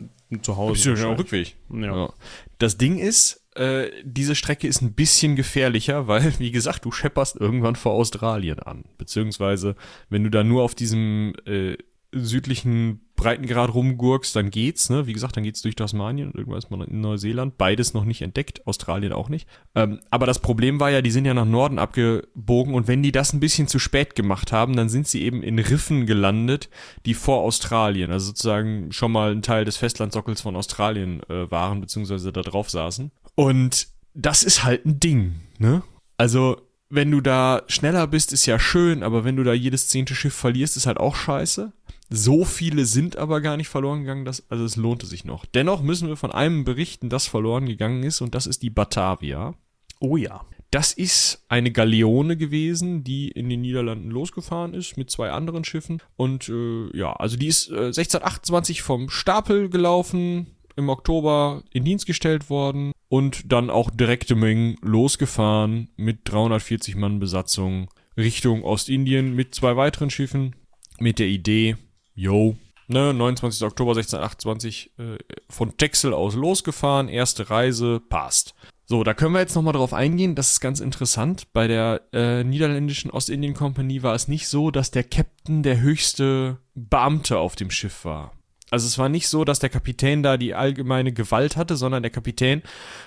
zu Hause. Bist du schon wahrscheinlich. Rückweg. Ja. Ja. Das Ding ist, äh, diese Strecke ist ein bisschen gefährlicher, weil, wie gesagt, du schepperst irgendwann vor Australien an. Beziehungsweise, wenn du da nur auf diesem äh, südlichen Breitengrad rumgurkst, dann geht's, ne? Wie gesagt, dann geht's durch Tasmanien und irgendwann ist man in Neuseeland. Beides noch nicht entdeckt, Australien auch nicht. Ähm, aber das Problem war ja, die sind ja nach Norden abgebogen und wenn die das ein bisschen zu spät gemacht haben, dann sind sie eben in Riffen gelandet, die vor Australien, also sozusagen schon mal ein Teil des Festlandsockels von Australien äh, waren, beziehungsweise da drauf saßen. Und das ist halt ein Ding, ne? Also, wenn du da schneller bist, ist ja schön, aber wenn du da jedes zehnte Schiff verlierst, ist halt auch scheiße. So viele sind aber gar nicht verloren gegangen, dass, also es lohnte sich noch. Dennoch müssen wir von einem berichten, das verloren gegangen ist, und das ist die Batavia. Oh ja. Das ist eine Galeone gewesen, die in den Niederlanden losgefahren ist mit zwei anderen Schiffen. Und äh, ja, also die ist äh, 1628 vom Stapel gelaufen, im Oktober in Dienst gestellt worden und dann auch direkte Mengen losgefahren mit 340 Mann Besatzung Richtung Ostindien mit zwei weiteren Schiffen mit der Idee, yo, ne, 29. Oktober 1628 äh, von Texel aus losgefahren, erste Reise, passt. So, da können wir jetzt nochmal drauf eingehen, das ist ganz interessant. Bei der äh, niederländischen Ostindien Kompanie war es nicht so, dass der Captain der höchste Beamte auf dem Schiff war. Also es war nicht so, dass der Kapitän da die allgemeine Gewalt hatte, sondern der Kapitän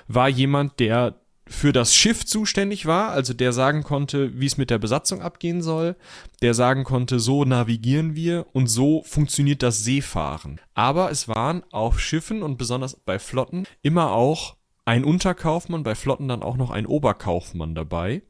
war jemand, der für das Schiff zuständig war, also der sagen konnte, wie es mit der Besatzung abgehen soll, der sagen konnte, so navigieren wir und so funktioniert das Seefahren. Aber es waren auf Schiffen und besonders bei Flotten immer auch ein Unterkaufmann, bei Flotten dann auch noch ein Oberkaufmann dabei,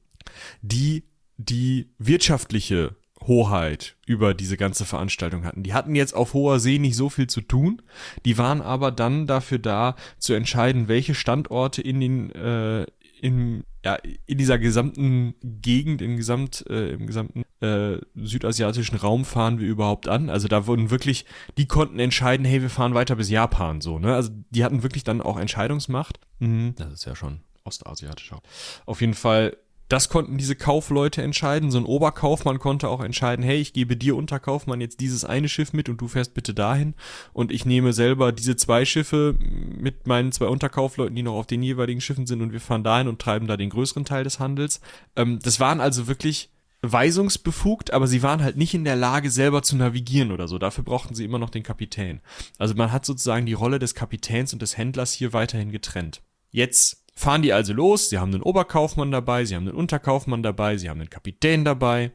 die die wirtschaftliche Hoheit über diese ganze Veranstaltung hatten. Die hatten jetzt auf hoher See nicht so viel zu tun, die waren aber dann dafür da zu entscheiden, welche Standorte in den äh, in, ja, in dieser gesamten Gegend, im, Gesamt, äh, im gesamten äh, südasiatischen Raum fahren wir überhaupt an. Also da wurden wirklich, die konnten entscheiden, hey, wir fahren weiter bis Japan, so, ne? Also die hatten wirklich dann auch Entscheidungsmacht. Mhm. Das ist ja schon ostasiatisch auch. Auf jeden Fall das konnten diese Kaufleute entscheiden. So ein Oberkaufmann konnte auch entscheiden, hey, ich gebe dir Unterkaufmann jetzt dieses eine Schiff mit und du fährst bitte dahin. Und ich nehme selber diese zwei Schiffe mit meinen zwei Unterkaufleuten, die noch auf den jeweiligen Schiffen sind und wir fahren dahin und treiben da den größeren Teil des Handels. Ähm, das waren also wirklich weisungsbefugt, aber sie waren halt nicht in der Lage, selber zu navigieren oder so. Dafür brauchten sie immer noch den Kapitän. Also man hat sozusagen die Rolle des Kapitäns und des Händlers hier weiterhin getrennt. Jetzt fahren die also los, sie haben einen Oberkaufmann dabei, sie haben einen Unterkaufmann dabei, sie haben einen Kapitän dabei,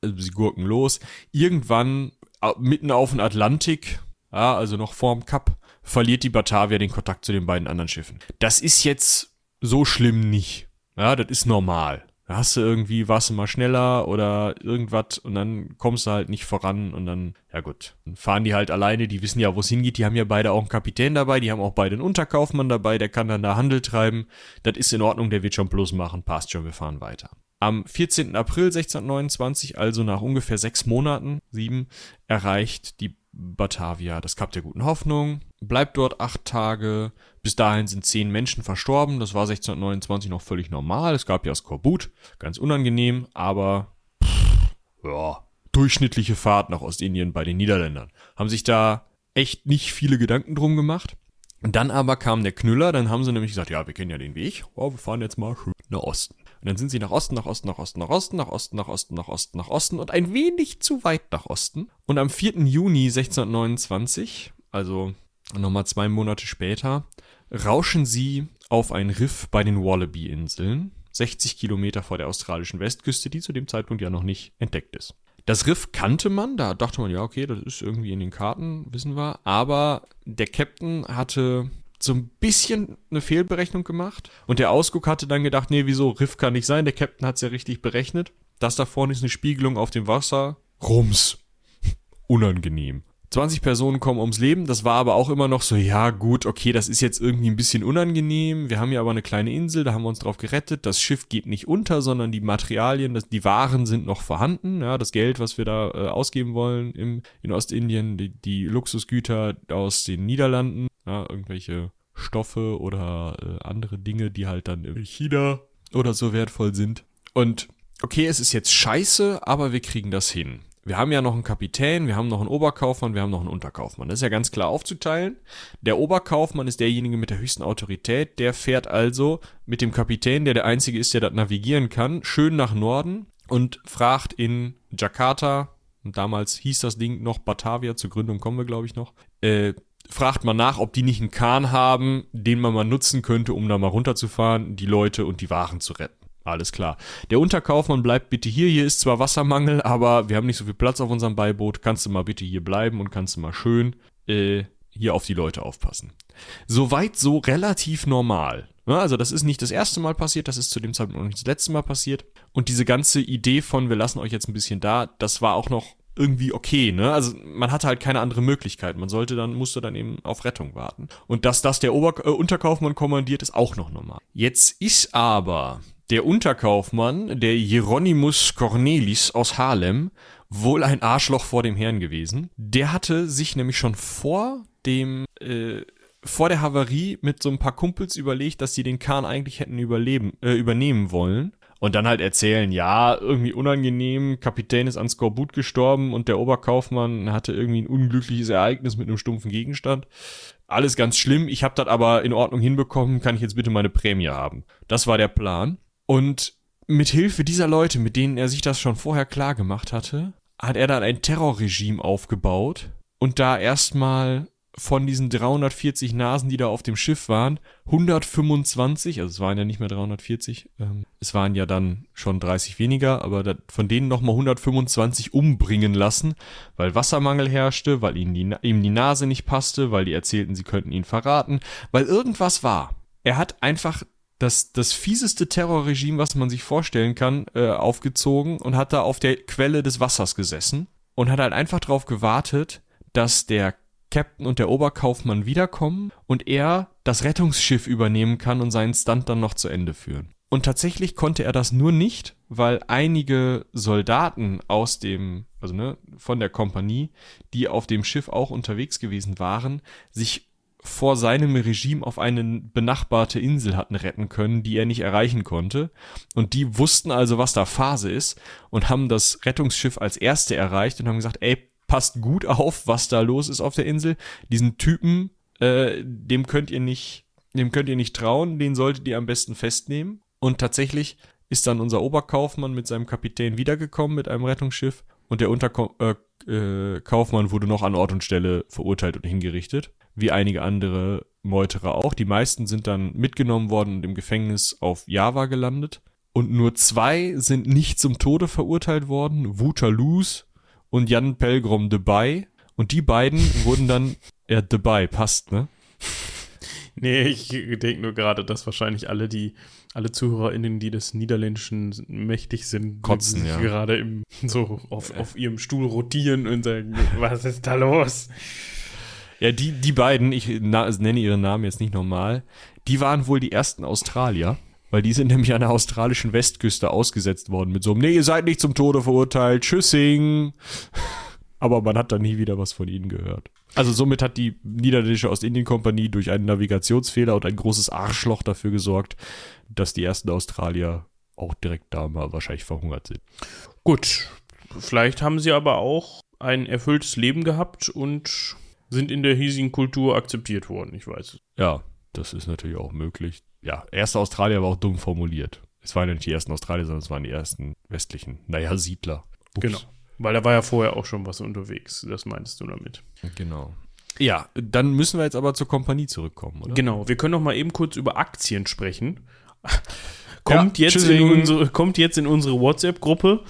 also sie gurken los. Irgendwann, mitten auf dem Atlantik, ja, also noch vorm Kap, verliert die Batavia den Kontakt zu den beiden anderen Schiffen. Das ist jetzt so schlimm nicht. Ja, das ist normal. Hast du irgendwie, warst du mal schneller oder irgendwas und dann kommst du halt nicht voran und dann, ja gut, dann fahren die halt alleine, die wissen ja, wo es hingeht, die haben ja beide auch einen Kapitän dabei, die haben auch beide einen Unterkaufmann dabei, der kann dann da Handel treiben. Das ist in Ordnung, der wird schon Plus machen, passt schon, wir fahren weiter. Am 14. April 1629, also nach ungefähr sechs Monaten, sieben, erreicht die Batavia das Kap der guten Hoffnung, bleibt dort acht Tage. Bis dahin sind zehn Menschen verstorben. Das war 1629 noch völlig normal. Es gab ja Skorbut, ganz unangenehm, aber pff, ja, durchschnittliche Fahrt nach Ostindien bei den Niederländern. Haben sich da echt nicht viele Gedanken drum gemacht. Und dann aber kam der Knüller, dann haben sie nämlich gesagt, ja, wir kennen ja den Weg, oh, wir fahren jetzt mal schön nach Osten. Und dann sind sie nach Osten, nach Osten, nach Osten, nach Osten, nach Osten, nach Osten, nach Osten, nach Osten und ein wenig zu weit nach Osten. Und am 4. Juni 1629, also nochmal zwei Monate später, rauschen sie auf ein Riff bei den Wallaby-Inseln, 60 Kilometer vor der australischen Westküste, die zu dem Zeitpunkt ja noch nicht entdeckt ist. Das Riff kannte man, da dachte man, ja, okay, das ist irgendwie in den Karten, wissen wir, aber der Captain hatte so ein bisschen eine Fehlberechnung gemacht. Und der Ausguck hatte dann gedacht, nee, wieso, Riff kann nicht sein. Der Captain hat es ja richtig berechnet. Das da vorne ist eine Spiegelung auf dem Wasser. Rums. Unangenehm. 20 Personen kommen ums Leben. Das war aber auch immer noch so, ja gut, okay, das ist jetzt irgendwie ein bisschen unangenehm. Wir haben ja aber eine kleine Insel, da haben wir uns drauf gerettet. Das Schiff geht nicht unter, sondern die Materialien, das, die Waren sind noch vorhanden. Ja, das Geld, was wir da äh, ausgeben wollen im, in Ostindien, die, die Luxusgüter aus den Niederlanden, ja, irgendwelche Stoffe oder äh, andere Dinge, die halt dann in China oder so wertvoll sind. Und okay, es ist jetzt scheiße, aber wir kriegen das hin wir haben ja noch einen Kapitän, wir haben noch einen Oberkaufmann, wir haben noch einen Unterkaufmann. Das ist ja ganz klar aufzuteilen. Der Oberkaufmann ist derjenige mit der höchsten Autorität. Der fährt also mit dem Kapitän, der der einzige ist, der das navigieren kann, schön nach Norden und fragt in Jakarta, und damals hieß das Ding noch Batavia, zur Gründung kommen wir, glaube ich, noch, äh, fragt man nach, ob die nicht einen Kahn haben, den man mal nutzen könnte, um da mal runterzufahren, die Leute und die Waren zu retten. Alles klar. Der Unterkaufmann bleibt bitte hier. Hier ist zwar Wassermangel, aber wir haben nicht so viel Platz auf unserem Beiboot. Kannst du mal bitte hier bleiben und kannst du mal schön äh, hier auf die Leute aufpassen. Soweit so relativ normal. Also das ist nicht das erste Mal passiert, das ist zu dem Zeitpunkt noch nicht das letzte Mal passiert. Und diese ganze Idee von, wir lassen euch jetzt ein bisschen da, das war auch noch irgendwie okay, ne? Also man hatte halt keine andere Möglichkeit. Man sollte dann, musste dann eben auf Rettung warten. Und dass das der Ober äh, Unterkaufmann kommandiert, ist auch noch normal. Jetzt ist aber der Unterkaufmann, der Hieronymus Cornelis aus Harlem, wohl ein Arschloch vor dem Herrn gewesen. Der hatte sich nämlich schon vor dem äh, vor der Havarie mit so ein paar Kumpels überlegt, dass sie den Kahn eigentlich hätten überleben, äh, übernehmen wollen. Und dann halt erzählen, ja, irgendwie unangenehm, Kapitän ist an Skorbut gestorben und der Oberkaufmann hatte irgendwie ein unglückliches Ereignis mit einem stumpfen Gegenstand. Alles ganz schlimm, ich habe das aber in Ordnung hinbekommen, kann ich jetzt bitte meine Prämie haben. Das war der Plan. Und mit Hilfe dieser Leute, mit denen er sich das schon vorher klar gemacht hatte, hat er dann ein Terrorregime aufgebaut und da erstmal von diesen 340 Nasen, die da auf dem Schiff waren, 125, also es waren ja nicht mehr 340, ähm, es waren ja dann schon 30 weniger, aber da, von denen nochmal 125 umbringen lassen, weil Wassermangel herrschte, weil ihnen die, ihm die Nase nicht passte, weil die erzählten, sie könnten ihn verraten, weil irgendwas war. Er hat einfach das, das fieseste Terrorregime, was man sich vorstellen kann, äh, aufgezogen und hat da auf der Quelle des Wassers gesessen und hat halt einfach darauf gewartet, dass der Captain und der Oberkaufmann wiederkommen und er das Rettungsschiff übernehmen kann und seinen Stunt dann noch zu Ende führen. Und tatsächlich konnte er das nur nicht, weil einige Soldaten aus dem, also ne, von der Kompanie, die auf dem Schiff auch unterwegs gewesen waren, sich vor seinem Regime auf eine benachbarte Insel hatten retten können, die er nicht erreichen konnte. Und die wussten also, was da Phase ist und haben das Rettungsschiff als erste erreicht und haben gesagt, ey, passt gut auf, was da los ist auf der Insel. Diesen Typen, äh, dem könnt ihr nicht, dem könnt ihr nicht trauen, den solltet ihr am besten festnehmen. Und tatsächlich ist dann unser Oberkaufmann mit seinem Kapitän wiedergekommen mit einem Rettungsschiff und der Unterkaufmann äh, äh, wurde noch an Ort und Stelle verurteilt und hingerichtet wie einige andere Meuterer auch. Die meisten sind dann mitgenommen worden und im Gefängnis auf Java gelandet. Und nur zwei sind nicht zum Tode verurteilt worden, Wutalus und Jan Pelgrom Debay. Und die beiden wurden dann, ja, Debay passt, ne? Nee, ich denke nur gerade, dass wahrscheinlich alle, die alle ZuhörerInnen, die des Niederländischen mächtig sind, Kotzen, ja. gerade im, so auf, auf ihrem Stuhl rotieren und sagen, was ist da los? Ja, die, die beiden, ich na, nenne ihren Namen jetzt nicht normal, die waren wohl die ersten Australier, weil die sind nämlich an der australischen Westküste ausgesetzt worden mit so einem, nee, ihr seid nicht zum Tode verurteilt, tschüssing. Aber man hat dann nie wieder was von ihnen gehört. Also somit hat die niederländische Ostindien-Kompanie durch einen Navigationsfehler und ein großes Arschloch dafür gesorgt, dass die ersten Australier auch direkt da mal wahrscheinlich verhungert sind. Gut, vielleicht haben sie aber auch ein erfülltes Leben gehabt und sind in der hiesigen Kultur akzeptiert worden, ich weiß es. Ja, das ist natürlich auch möglich. Ja, erste Australier war auch dumm formuliert. Es waren ja nicht die ersten Australier, sondern es waren die ersten westlichen, naja, Siedler. Ups. Genau. Weil da war ja vorher auch schon was unterwegs, das meinst du damit. Genau. Ja, dann müssen wir jetzt aber zur Kompanie zurückkommen, oder? Genau, wir können noch mal eben kurz über Aktien sprechen. kommt, Ja, jetzt unsere, kommt jetzt in unsere WhatsApp-Gruppe.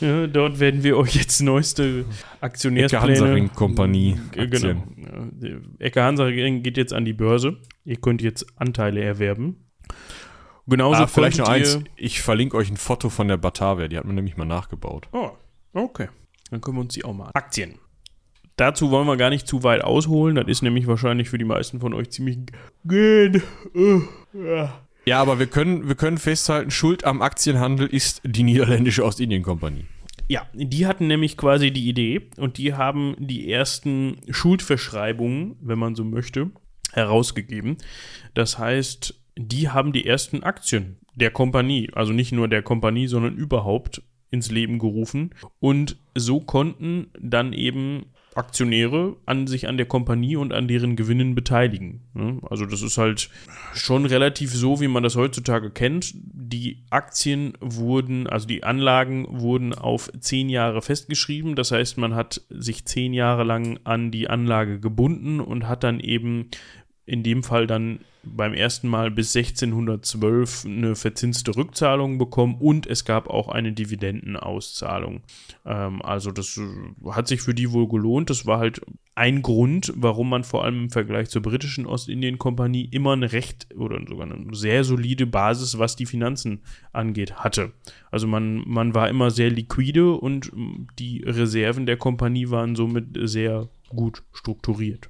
Ja, dort werden wir euch jetzt neueste Ecke Aktionärspläne. Hansaring Kompanie. Äh, Genau. Ecke Hansaring geht jetzt an die Börse. Ihr könnt jetzt Anteile erwerben. Genauso Ah, vielleicht noch eins. Ich verlinke euch ein Foto von der Batavia. Die hat man nämlich mal nachgebaut. Oh, okay. Dann können wir uns die auch mal an. Aktien. Dazu wollen wir gar nicht zu weit ausholen. Das ist nämlich wahrscheinlich für die meisten von euch ziemlich gehen. Ja. Ja, aber wir können, wir können festhalten, Schuld am Aktienhandel ist die niederländische Ostindien-Kompanie. Ja, die hatten nämlich quasi die Idee und die haben die ersten Schuldverschreibungen, wenn man so möchte, herausgegeben. Das heißt, die haben die ersten Aktien der Kompanie, also nicht nur der Kompanie, sondern überhaupt ins Leben gerufen. Und so konnten dann eben Aktionäre an sich an der Kompanie und an deren Gewinnen beteiligen. ne? Also das ist halt schon relativ so, wie man das heutzutage kennt. Die Aktien wurden, also die Anlagen wurden auf zehn Jahre festgeschrieben. Das heißt, man hat sich zehn Jahre lang an die Anlage gebunden und hat dann eben in dem Fall dann beim ersten Mal bis 1612 eine verzinste Rückzahlung bekommen und es gab auch eine Dividendenauszahlung. Ähm, also das äh, hat sich für die wohl gelohnt. Das war halt ein Grund, warum man vor allem im Vergleich zur britischen Ostindien-Kompanie immer eine recht oder sogar eine sehr solide Basis, was die Finanzen angeht, hatte. Also man, man war immer sehr liquide und mm, die Reserven der Kompanie waren somit sehr gut strukturiert.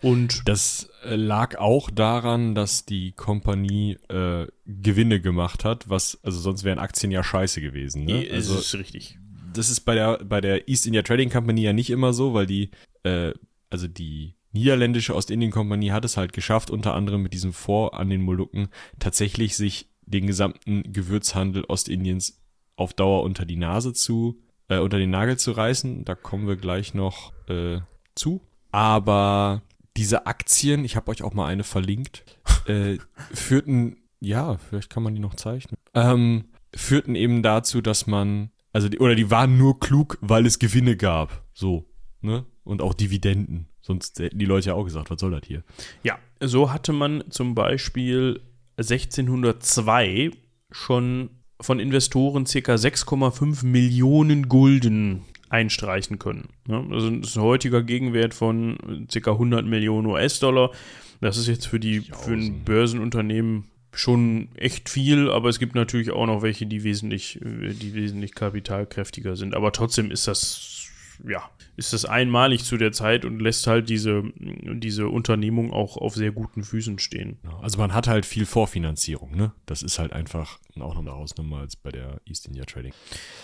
Und Das äh, lag auch daran, dass die Kompanie äh, Gewinne gemacht hat, was, also sonst wären Aktien ja scheiße gewesen. Ne? ist Also es richtig. das ist bei der, bei der East India Trading Company ja nicht immer so, weil die, äh, also die niederländische Ostindien-Kompanie hat es halt geschafft, unter anderem mit diesem Fonds an den Molukken, tatsächlich sich den gesamten Gewürzhandel Ostindiens auf Dauer unter die Nase zu, äh, unter den Nagel zu reißen. Da kommen wir gleich noch äh, zu. Aber diese Aktien, ich habe euch auch mal eine verlinkt, äh, führten, ja, vielleicht kann man die noch zeichnen, ähm, führten eben dazu, dass man, also die, oder die waren nur klug, weil es Gewinne gab, so, ne? Und auch Dividenden. Sonst hätten die Leute ja auch gesagt, was soll das hier? Ja, so hatte man zum Beispiel 1602 schon von Investoren ca. 6,5 Millionen Gulden einstreichen können. Also das ist ein heutiger Gegenwert von ca. 100 Millionen US-Dollar. Das ist jetzt für, die, für ein Börsenunternehmen schon echt viel, aber es gibt natürlich auch noch welche, die wesentlich, die wesentlich kapitalkräftiger sind. Aber trotzdem ist das, ja, ist das einmalig zu der Zeit und lässt halt diese, diese Unternehmung auch auf sehr guten Füßen stehen. Also man hat halt viel Vorfinanzierung, ne? Das ist halt einfach auch noch eine Hausnummer als bei der East India Trading.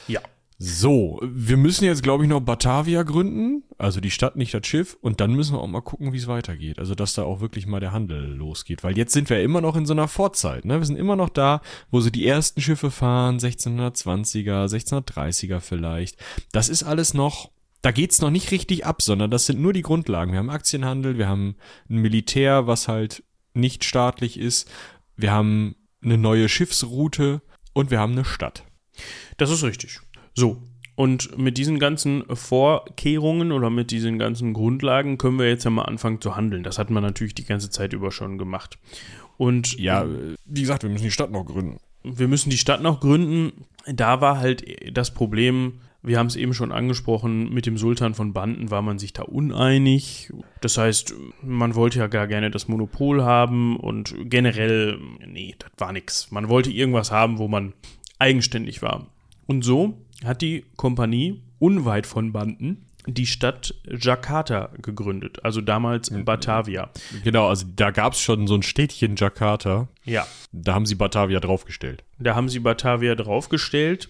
Ja. So, wir müssen jetzt, glaube ich, noch Batavia gründen, also die Stadt, nicht das Schiff, und dann müssen wir auch mal gucken, wie es weitergeht. Also, dass da auch wirklich mal der Handel losgeht. Weil jetzt sind wir immer noch in so einer Vorzeit, ne? Wir sind immer noch da, wo so die ersten Schiffe fahren, 1620er, 1630er vielleicht. Das ist alles noch, da geht's noch nicht richtig ab, sondern das sind nur die Grundlagen. Wir haben Aktienhandel, wir haben ein Militär, was halt nicht staatlich ist, wir haben eine neue Schiffsroute und wir haben eine Stadt. Das ist richtig. So. Und mit diesen ganzen Vorkehrungen oder mit diesen ganzen Grundlagen können wir jetzt ja mal anfangen zu handeln. Das hat man natürlich die ganze Zeit über schon gemacht. Und Ja, wie gesagt, wir müssen die Stadt noch gründen. wir müssen die Stadt noch gründen. Da war halt das Problem, Wir haben es eben schon angesprochen, mit dem Sultan von Banden war man sich da uneinig. Das heißt, man wollte ja gar gerne das Monopol haben und generell, nee, das war nix. Man wollte irgendwas haben, wo man eigenständig war. Und so hat die Kompanie unweit von Banden die Stadt Jakarta gegründet, also damals Batavia. Genau, also da gab es schon so ein Städtchen Jakarta. Ja, Da haben sie Batavia draufgestellt. da haben sie Batavia draufgestellt,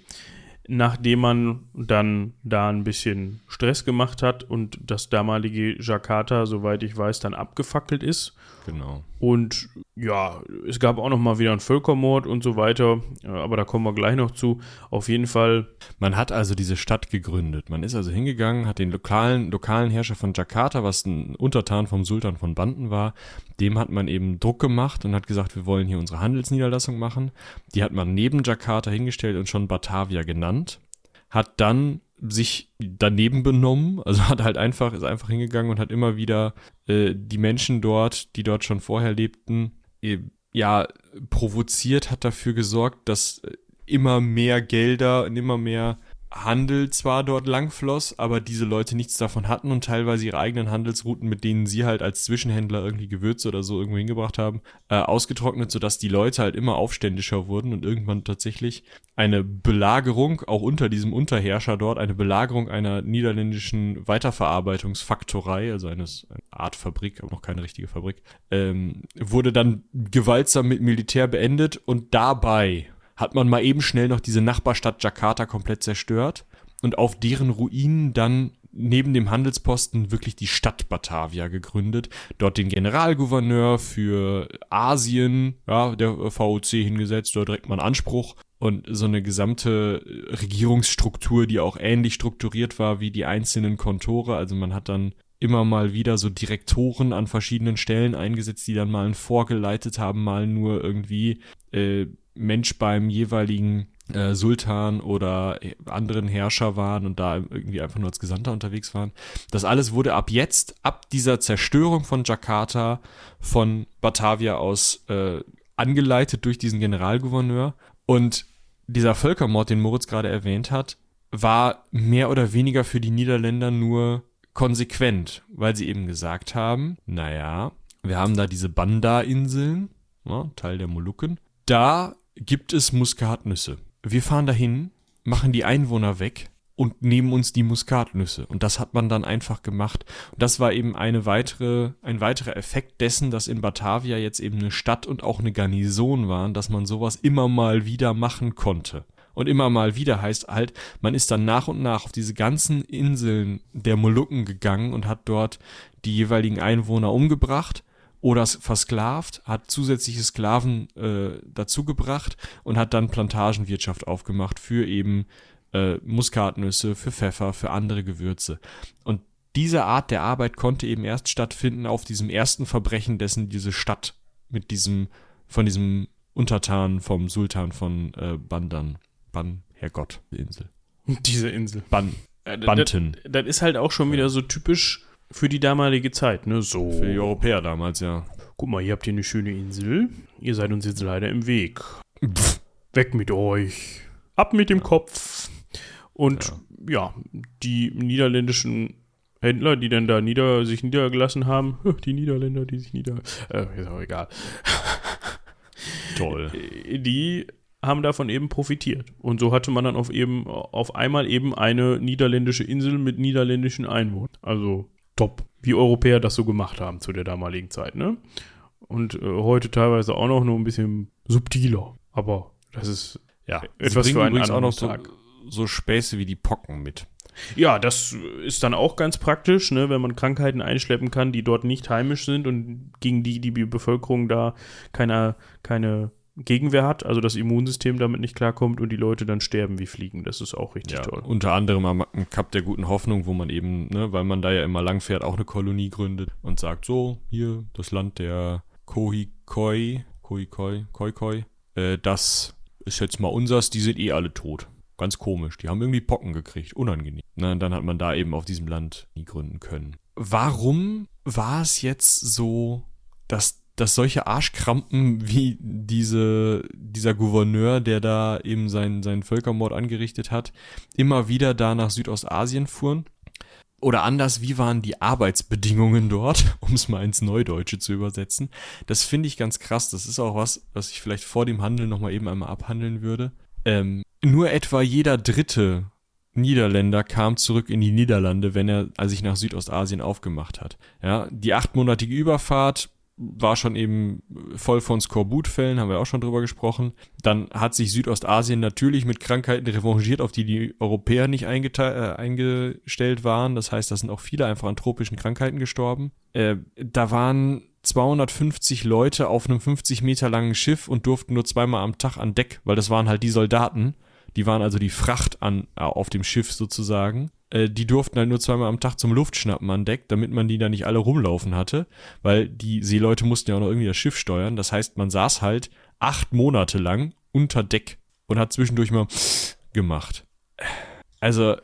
nachdem man dann da ein bisschen Stress gemacht hat und das damalige Jakarta, soweit ich weiß, dann abgefackelt ist. Genau. Und ja, es gab auch noch mal wieder einen Völkermord und so weiter, äh, aber da kommen wir gleich noch zu. Auf jeden Fall, Man hat also diese Stadt gegründet. Man ist also hingegangen, hat den lokalen, lokalen Herrscher von Jakarta, was ein Untertan vom Sultan von Banden war, dem hat man eben Druck gemacht und hat gesagt, wir wollen hier unsere Handelsniederlassung machen. Die hat man neben Jakarta hingestellt und schon Batavia genannt. Hat dann sich daneben benommen, also hat halt einfach, ist einfach hingegangen und hat immer wieder äh, die Menschen dort, die dort schon vorher lebten, äh, ja, provoziert, hat dafür gesorgt, dass äh, immer mehr Gelder und immer mehr Handel zwar dort langfloss, aber diese Leute nichts davon hatten und teilweise ihre eigenen Handelsrouten, mit denen sie halt als Zwischenhändler irgendwie Gewürze oder so irgendwo hingebracht haben, äh, ausgetrocknet, sodass die Leute halt immer aufständischer wurden und irgendwann tatsächlich eine Belagerung, auch unter diesem Unterherrscher dort, eine Belagerung einer niederländischen Weiterverarbeitungsfaktorei, also eines eine Art Fabrik, aber noch keine richtige Fabrik, ähm, wurde dann gewaltsam mit Militär beendet und dabei hat man mal eben schnell noch diese Nachbarstadt Jakarta komplett zerstört und auf deren Ruinen dann neben dem Handelsposten wirklich die Stadt Batavia gegründet, dort den Generalgouverneur für Asien, ja, der VOC hingesetzt, dort direkt mal einen Anspruch und so eine gesamte Regierungsstruktur, die auch ähnlich strukturiert war wie die einzelnen Kontore, also man hat dann immer mal wieder so Direktoren an verschiedenen Stellen eingesetzt, die dann mal einen vorgeleitet haben, mal nur irgendwie äh, Mensch beim jeweiligen äh, Sultan oder anderen Herrscher waren und da irgendwie einfach nur als Gesandter unterwegs waren. Das alles wurde ab jetzt, ab dieser Zerstörung von Jakarta, von Batavia aus äh, angeleitet durch diesen Generalgouverneur. Und dieser Völkermord, den Moritz gerade erwähnt hat, war mehr oder weniger für die Niederländer nur konsequent, weil sie eben gesagt haben, naja, wir haben da diese Banda-Inseln, ja, Teil der Molukken, da gibt es Muskatnüsse. Wir fahren dahin, machen die Einwohner weg und nehmen uns die Muskatnüsse. Und das hat man dann einfach gemacht. Und das war eben eine weitere, ein weiterer Effekt dessen, dass in Batavia jetzt eben eine Stadt und auch eine Garnison waren, dass man sowas immer mal wieder machen konnte. Und immer mal wieder heißt halt, man ist dann nach und nach auf diese ganzen Inseln der Molukken gegangen und hat dort die jeweiligen Einwohner umgebracht oder versklavt, hat zusätzliche Sklaven äh, dazugebracht und hat dann Plantagenwirtschaft aufgemacht für eben äh, Muskatnüsse, für Pfeffer, für andere Gewürze. Und diese Art der Arbeit konnte eben erst stattfinden auf diesem ersten Verbrechen, dessen diese Stadt mit diesem, von diesem Untertan vom Sultan von äh, Bandan, Ban, Herrgott, die Insel. diese Insel. Ban, Äh, Banten. Das, das ist halt auch schon wieder so typisch für die damalige Zeit, ne? So. Für die Europäer damals, ja. Guck mal, ihr habt hier eine schöne Insel. Ihr seid uns jetzt leider im Weg. Pff, Weg mit euch. Ab mit dem Kopf. Und ja. die niederländischen Händler, die dann da nieder, sich niedergelassen haben, die Niederländer, die sich nieder. Äh, ist auch egal. toll. Äh, Die haben davon eben profitiert. Und so hatte man dann auf, eben, auf einmal eben eine niederländische Insel mit niederländischen Einwohnern. Also top. Wie Europäer das so gemacht haben zu der damaligen Zeit, ne? Und äh, heute teilweise auch noch nur ein bisschen subtiler. Aber das ist Ja, Etwas für einen übrigens auch noch anderen so, Tag. so Späße wie die Pocken mit. Ja, das ist dann auch ganz praktisch, ne, wenn man Krankheiten einschleppen kann, die dort nicht heimisch sind und gegen die die Bevölkerung da keine, keine Gegenwehr hat, also das Immunsystem damit nicht klarkommt und die Leute dann sterben wie Fliegen. Das ist auch richtig Ja, toll. unter anderem am Kap der guten Hoffnung, wo man eben, ne, weil man da ja immer lang fährt, auch eine Kolonie gründet und sagt, so, hier, das Land der Kohikoi, Kohikoi, Khoikhoi, äh, das ist jetzt mal unsers, die sind eh alle tot. Ganz komisch, die haben irgendwie Pocken gekriegt, unangenehm. Na, und dann hat man da eben auf diesem Land nie gründen können. Warum war es jetzt so, dass dass solche Arschkrampen wie diese, dieser Gouverneur, der da eben seinen, seinen Völkermord angerichtet hat, immer wieder da nach Südostasien fuhren. Oder anders, wie waren die Arbeitsbedingungen dort, um es mal ins Neudeutsche zu übersetzen. Das finde ich ganz krass. Das ist auch was, was ich vielleicht vor dem Handel nochmal eben einmal abhandeln würde. Ähm, nur etwa jeder dritte Niederländer kam zurück in die Niederlande, wenn er sich nach Südostasien aufgemacht hat. Ja, die achtmonatige Überfahrt war schon eben voll von Skorbut-Fällen, haben wir auch schon drüber gesprochen. Dann hat sich Südostasien natürlich mit Krankheiten revanchiert, auf die die Europäer nicht äh, eingestellt waren. Das heißt, da sind auch viele einfach an tropischen Krankheiten gestorben. Äh, da waren 250 Leute auf einem 50 Meter langen Schiff und durften nur zweimal am Tag an Deck, weil das waren halt die Soldaten. Die waren also die Fracht an, äh, auf dem Schiff sozusagen. Äh, die durften halt nur zweimal am Tag zum Luftschnappen an Deck, damit man die da nicht alle rumlaufen hatte, weil die Seeleute mussten ja auch noch irgendwie das Schiff steuern. Das heißt, man saß halt acht Monate lang unter Deck und hat zwischendurch mal gemacht. Also,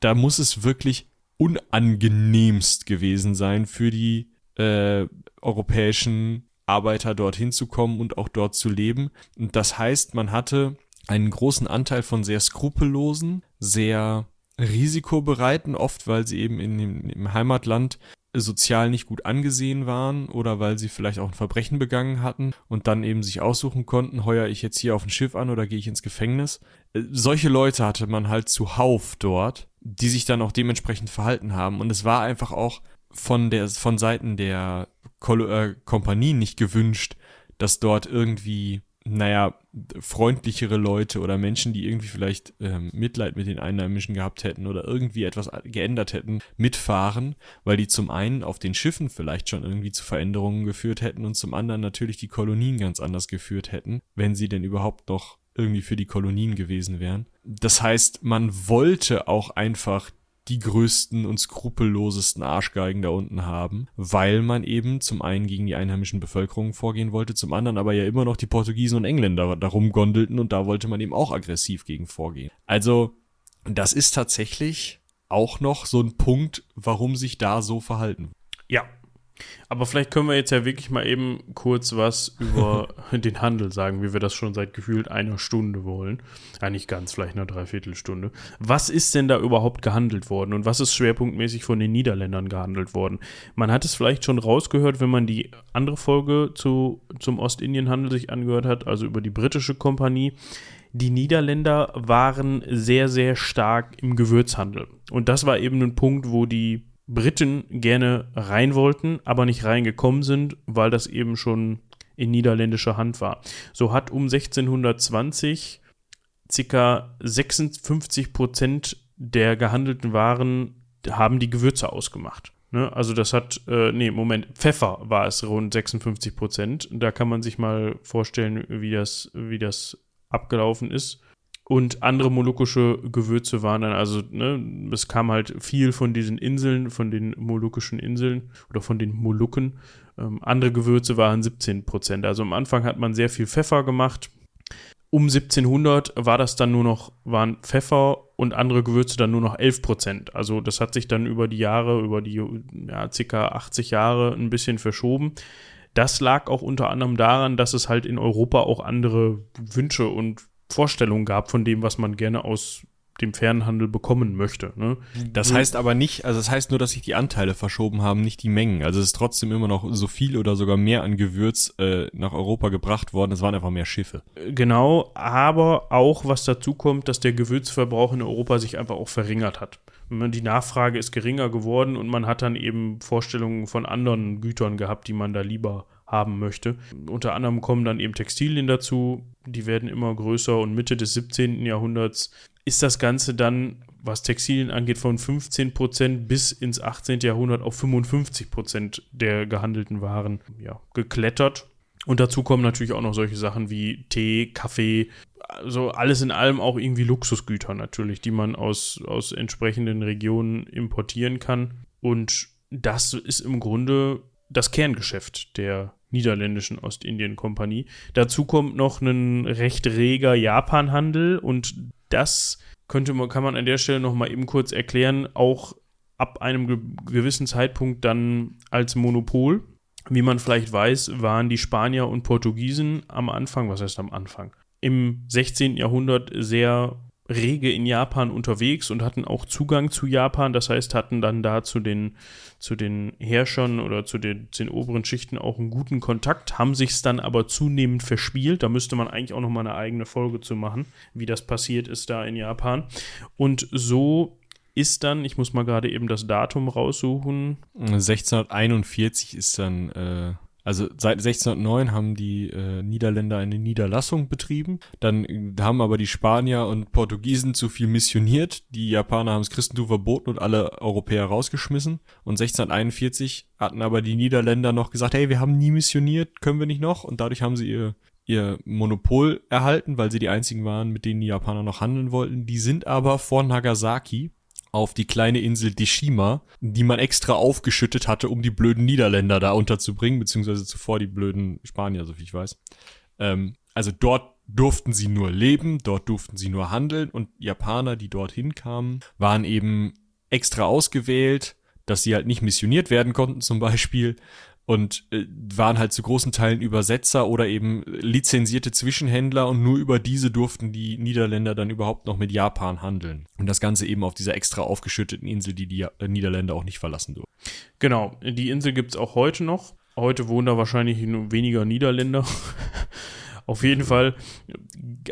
da muss es wirklich unangenehmst gewesen sein für die äh, europäischen Arbeiter dorthin zu kommen und auch dort zu leben. Und das heißt, man hatte einen großen Anteil von sehr skrupellosen, sehr risikobereiten, oft weil sie eben in dem, im Heimatland sozial nicht gut angesehen waren oder weil sie vielleicht auch ein Verbrechen begangen hatten und dann eben sich aussuchen konnten, heuer ich jetzt hier auf ein Schiff an oder gehe ich ins Gefängnis. Äh, solche Leute hatte man halt zuhauf dort, die sich dann auch dementsprechend verhalten haben und es war einfach auch von der von Seiten der äh, Kompanie nicht gewünscht, dass dort irgendwie naja, freundlichere Leute oder Menschen, die irgendwie vielleicht ähm, Mitleid mit den Einheimischen gehabt hätten oder irgendwie etwas geändert hätten, mitfahren, weil die zum einen auf den Schiffen vielleicht schon irgendwie zu Veränderungen geführt hätten und zum anderen natürlich die Kolonien ganz anders geführt hätten, wenn sie denn überhaupt noch irgendwie für die Kolonien gewesen wären. Das heißt, man wollte auch einfach die größten und skrupellosesten Arschgeigen da unten haben, weil man eben zum einen gegen die einheimischen Bevölkerung vorgehen wollte, zum anderen aber ja immer noch die Portugiesen und Engländer darum gondelten und da wollte man eben auch aggressiv gegen vorgehen. Also, das ist tatsächlich auch noch so ein Punkt, warum sich da so verhalten. Ja, aber vielleicht können wir jetzt ja wirklich mal eben kurz was über den Handel sagen, wie wir das schon seit gefühlt einer Stunde wollen. Ja, nicht ganz, vielleicht eine Dreiviertelstunde. Was ist denn da überhaupt gehandelt worden und was ist schwerpunktmäßig von den Niederländern gehandelt worden? Man hat es vielleicht schon rausgehört, wenn man die andere Folge zu, zum Ostindienhandel sich angehört hat, also über die britische Kompanie. Die Niederländer waren sehr, sehr stark im Gewürzhandel. Und das war eben ein Punkt, wo die Briten gerne rein wollten, aber nicht reingekommen sind, weil das eben schon in niederländischer Hand war. So hat um 1620 ca. 56 Prozent der gehandelten Waren haben die Gewürze ausgemacht. Ne? Also das hat, äh, nee, Moment, Pfeffer war es rund 56 Prozent. Da kann man sich mal vorstellen, wie das, wie das abgelaufen ist. Und andere molukische Gewürze waren dann, also, ne, es kam halt viel von diesen Inseln, von den molukischen Inseln oder von den Molukken. Ähm, andere Gewürze waren 17 Prozent. Also am Anfang hat man sehr viel Pfeffer gemacht. Um 1700 war das dann nur noch, waren Pfeffer und andere Gewürze dann nur noch 11 Prozent. Also das hat sich dann über die Jahre, über die ja, circa 80 Jahre ein bisschen verschoben. Das lag auch unter anderem daran, dass es halt in Europa auch andere Wünsche und Vorstellung gab von dem, was man gerne aus dem Fernhandel bekommen möchte. Ne? Das heißt aber nicht, also das heißt nur, dass sich die Anteile verschoben haben, nicht die Mengen. Also es ist trotzdem immer noch so viel oder sogar mehr an Gewürz äh, nach Europa gebracht worden. Es waren einfach mehr Schiffe. Genau, aber auch was dazu kommt, dass der Gewürzverbrauch in Europa sich einfach auch verringert hat. Die Nachfrage ist geringer geworden und man hat dann eben Vorstellungen von anderen Gütern gehabt, die man da lieber haben möchte. Unter anderem kommen dann eben Textilien dazu, die werden immer größer und Mitte des 17. Jahrhunderts ist das Ganze dann, was Textilien angeht, von 15 Prozent bis ins 18. Jahrhundert auf 55 Prozent der gehandelten Waren ja, geklettert. Und dazu kommen natürlich auch noch solche Sachen wie Tee, Kaffee, also alles in allem auch irgendwie Luxusgüter natürlich, die man aus, aus entsprechenden Regionen importieren kann. Und das ist im Grunde das Kerngeschäft der niederländischen Ostindien-Kompanie. Dazu kommt noch ein recht reger Japanhandel und das könnte man, kann man an der Stelle noch mal eben kurz erklären, auch ab einem ge gewissen Zeitpunkt dann als Monopol. Wie man vielleicht weiß, waren die Spanier und Portugiesen am Anfang, was heißt am Anfang? Im 16. Jahrhundert sehr rege in Japan unterwegs und hatten auch Zugang zu Japan, das heißt, hatten dann da zu den, zu den Herrschern oder zu den, zu den oberen Schichten auch einen guten Kontakt, haben sich es dann aber zunehmend verspielt. Da müsste man eigentlich auch noch mal eine eigene Folge zu machen, wie das passiert ist da in Japan. Und so ist dann, ich muss mal gerade eben das Datum raussuchen. 1641 ist dann äh, also seit 1609 haben die äh, Niederländer eine Niederlassung betrieben. Dann äh, haben aber die Spanier und Portugiesen zu viel missioniert. Die Japaner haben das Christentum verboten und alle Europäer rausgeschmissen. Und 1641 hatten aber die Niederländer noch gesagt, hey, wir haben nie missioniert, können wir nicht noch? Und dadurch haben sie ihr ihr Monopol erhalten, weil sie die einzigen waren, mit denen die Japaner noch handeln wollten. Die sind aber vor Nagasaki auf die kleine Insel Deshima, die man extra aufgeschüttet hatte, um die blöden Niederländer da unterzubringen, beziehungsweise zuvor die blöden Spanier, so wie ich weiß. Ähm, also dort durften sie nur leben, dort durften sie nur handeln und Japaner, die dorthin kamen, waren eben extra ausgewählt, dass sie halt nicht missioniert werden konnten zum Beispiel und äh, waren halt zu großen Teilen Übersetzer oder eben lizenzierte Zwischenhändler und nur über diese durften die Niederländer dann überhaupt noch mit Japan handeln. Und das Ganze eben auf dieser extra aufgeschütteten Insel, die die äh, Niederländer auch nicht verlassen durften. Genau, die Insel gibt es auch heute noch. Heute wohnen da wahrscheinlich nur weniger Niederländer. Auf jeden Fall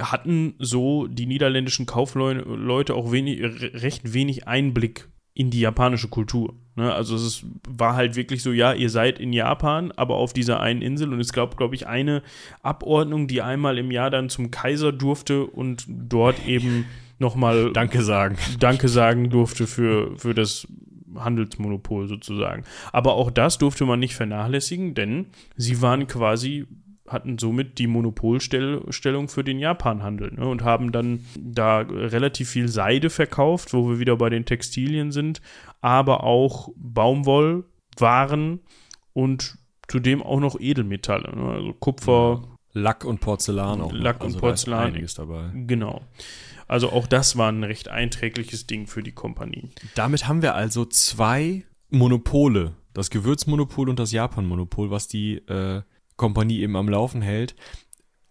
hatten so die niederländischen Kaufleute auch wenig, recht wenig Einblick in die japanische Kultur. Ne? Also es ist, war halt wirklich so, ja, ihr seid in Japan, aber auf dieser einen Insel und es gab, glaube ich, eine Abordnung, die einmal im Jahr dann zum Kaiser durfte und dort eben nochmal Danke sagen. Danke sagen durfte für, für das Handelsmonopol sozusagen. Aber auch das durfte man nicht vernachlässigen, denn sie waren quasi hatten somit die Monopolstellung für den Japanhandel ne, und haben dann da relativ viel Seide verkauft, wo wir wieder bei den Textilien sind, aber auch Baumwollwaren und zudem auch noch Edelmetalle, ne, also Kupfer. Lack und Porzellan auch. Lack und also Porzellan. einiges dabei. Genau. Also auch das war ein recht einträgliches Ding für die Kompanie. Damit haben wir also zwei Monopole, das Gewürzmonopol und das Japanmonopol, was die äh, Kompanie eben am Laufen hält.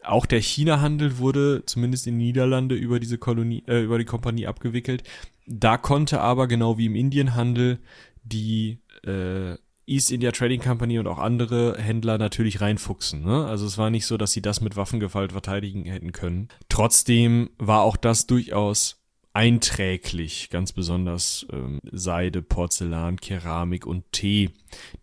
Auch der China-Handel wurde zumindest in den Niederlande über diese Kolonie, äh, über die Kompanie abgewickelt. Da konnte aber genau wie im Indienhandel die äh, East India Trading Company und auch andere Händler natürlich reinfuchsen. Ne? Also es war nicht so, dass sie das mit Waffengewalt verteidigen hätten können. Trotzdem war auch das durchaus einträglich, ganz besonders ähm, Seide, Porzellan, Keramik und Tee,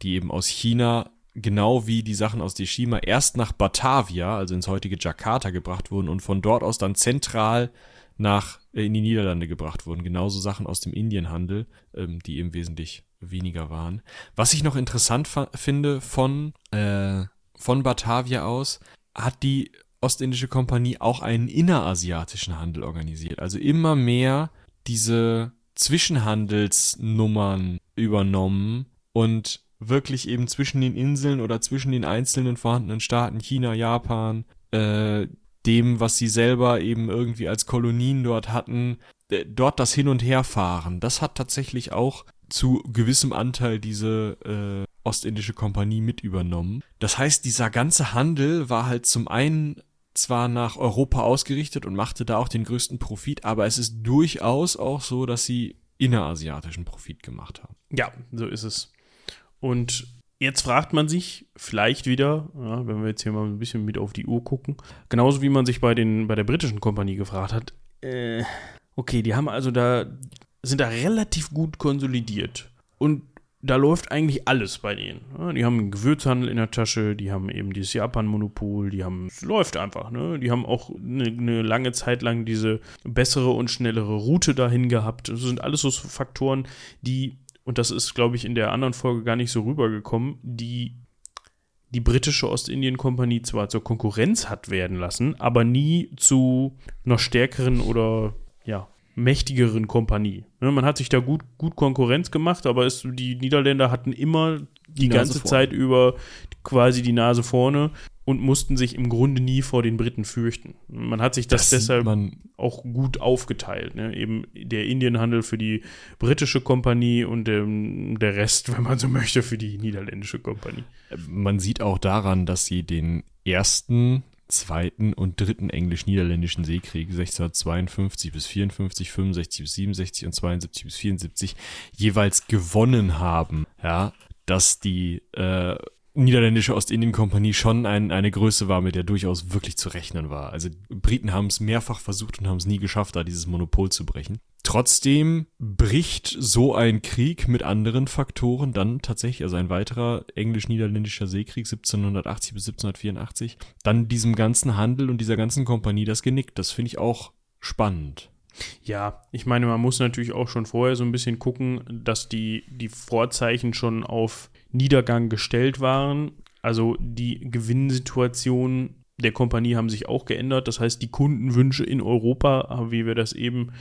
die eben aus China genau wie die Sachen aus Deshima erst nach Batavia, also ins heutige Jakarta gebracht wurden und von dort aus dann zentral nach äh, in die Niederlande gebracht wurden. Genauso Sachen aus dem Indienhandel, ähm, die eben wesentlich weniger waren. Was ich noch interessant finde von äh, von Batavia aus hat die Ostindische Kompanie auch einen innerasiatischen Handel organisiert. Also immer mehr diese Zwischenhandelsnummern übernommen und wirklich eben zwischen den Inseln oder zwischen den einzelnen vorhandenen Staaten, China, Japan, äh, dem, was sie selber eben irgendwie als Kolonien dort hatten, äh, dort das Hin- und Herfahren. Das hat tatsächlich auch zu gewissem Anteil diese äh, Ostindische Kompanie mit übernommen. Das heißt, dieser ganze Handel war halt zum einen zwar nach Europa ausgerichtet und machte da auch den größten Profit, aber es ist durchaus auch so, dass sie innerasiatischen Profit gemacht haben. Ja, so ist es. Und jetzt fragt man sich vielleicht wieder, ja, wenn wir jetzt hier mal ein bisschen mit auf die Uhr gucken, genauso wie man sich bei, den, bei der britischen Kompanie gefragt hat, äh, okay, die haben also da, sind da relativ gut konsolidiert. Und da läuft eigentlich alles bei denen. Ja, die haben einen Gewürzhandel in der Tasche, die haben eben dieses Japan-Monopol, die haben, es läuft einfach, ne? Die haben auch eine, eine, lange Zeit lang diese bessere und schnellere Route dahin gehabt. Das sind alles so Faktoren, die und das ist, glaube ich, in der anderen Folge gar nicht so rübergekommen, die die britische Ostindien-Kompanie zwar zur Konkurrenz hat werden lassen, aber nie zu einer stärkeren oder ja, mächtigeren Kompanie. Ne, man hat sich da gut, gut Konkurrenz gemacht, aber es, die Niederländer hatten immer die, die ganze. Zeit über quasi die Nase vorne und mussten sich im Grunde nie vor den Briten fürchten. Man hat sich das, Das deshalb auch gut aufgeteilt. Ne? Eben der Indienhandel für die britische Kompanie und ähm, der Rest, wenn man so möchte, für die niederländische Kompanie. Man sieht auch daran, dass sie den ersten, zweiten und dritten englisch-niederländischen Seekrieg 1652 bis 54, 65 bis 67 und 72 bis 74 jeweils gewonnen haben. Ja, dass die äh, niederländische Ostindien-Kompanie schon ein, eine Größe war, mit der durchaus wirklich zu rechnen war. Also Briten haben es mehrfach versucht und haben es nie geschafft, da dieses Monopol zu brechen. Trotzdem bricht so ein Krieg mit anderen Faktoren dann tatsächlich, also ein weiterer englisch-niederländischer Seekrieg 1780 bis 1784, dann diesem ganzen Handel und dieser ganzen Kompanie das Genick. Das finde ich auch spannend. Ja, ich meine, man muss natürlich auch schon vorher so ein bisschen gucken, dass die, die Vorzeichen schon auf Niedergang gestellt waren. Also die Gewinnsituation der Kompanie haben sich auch geändert. Das heißt, die Kundenwünsche in Europa, wie wir das eben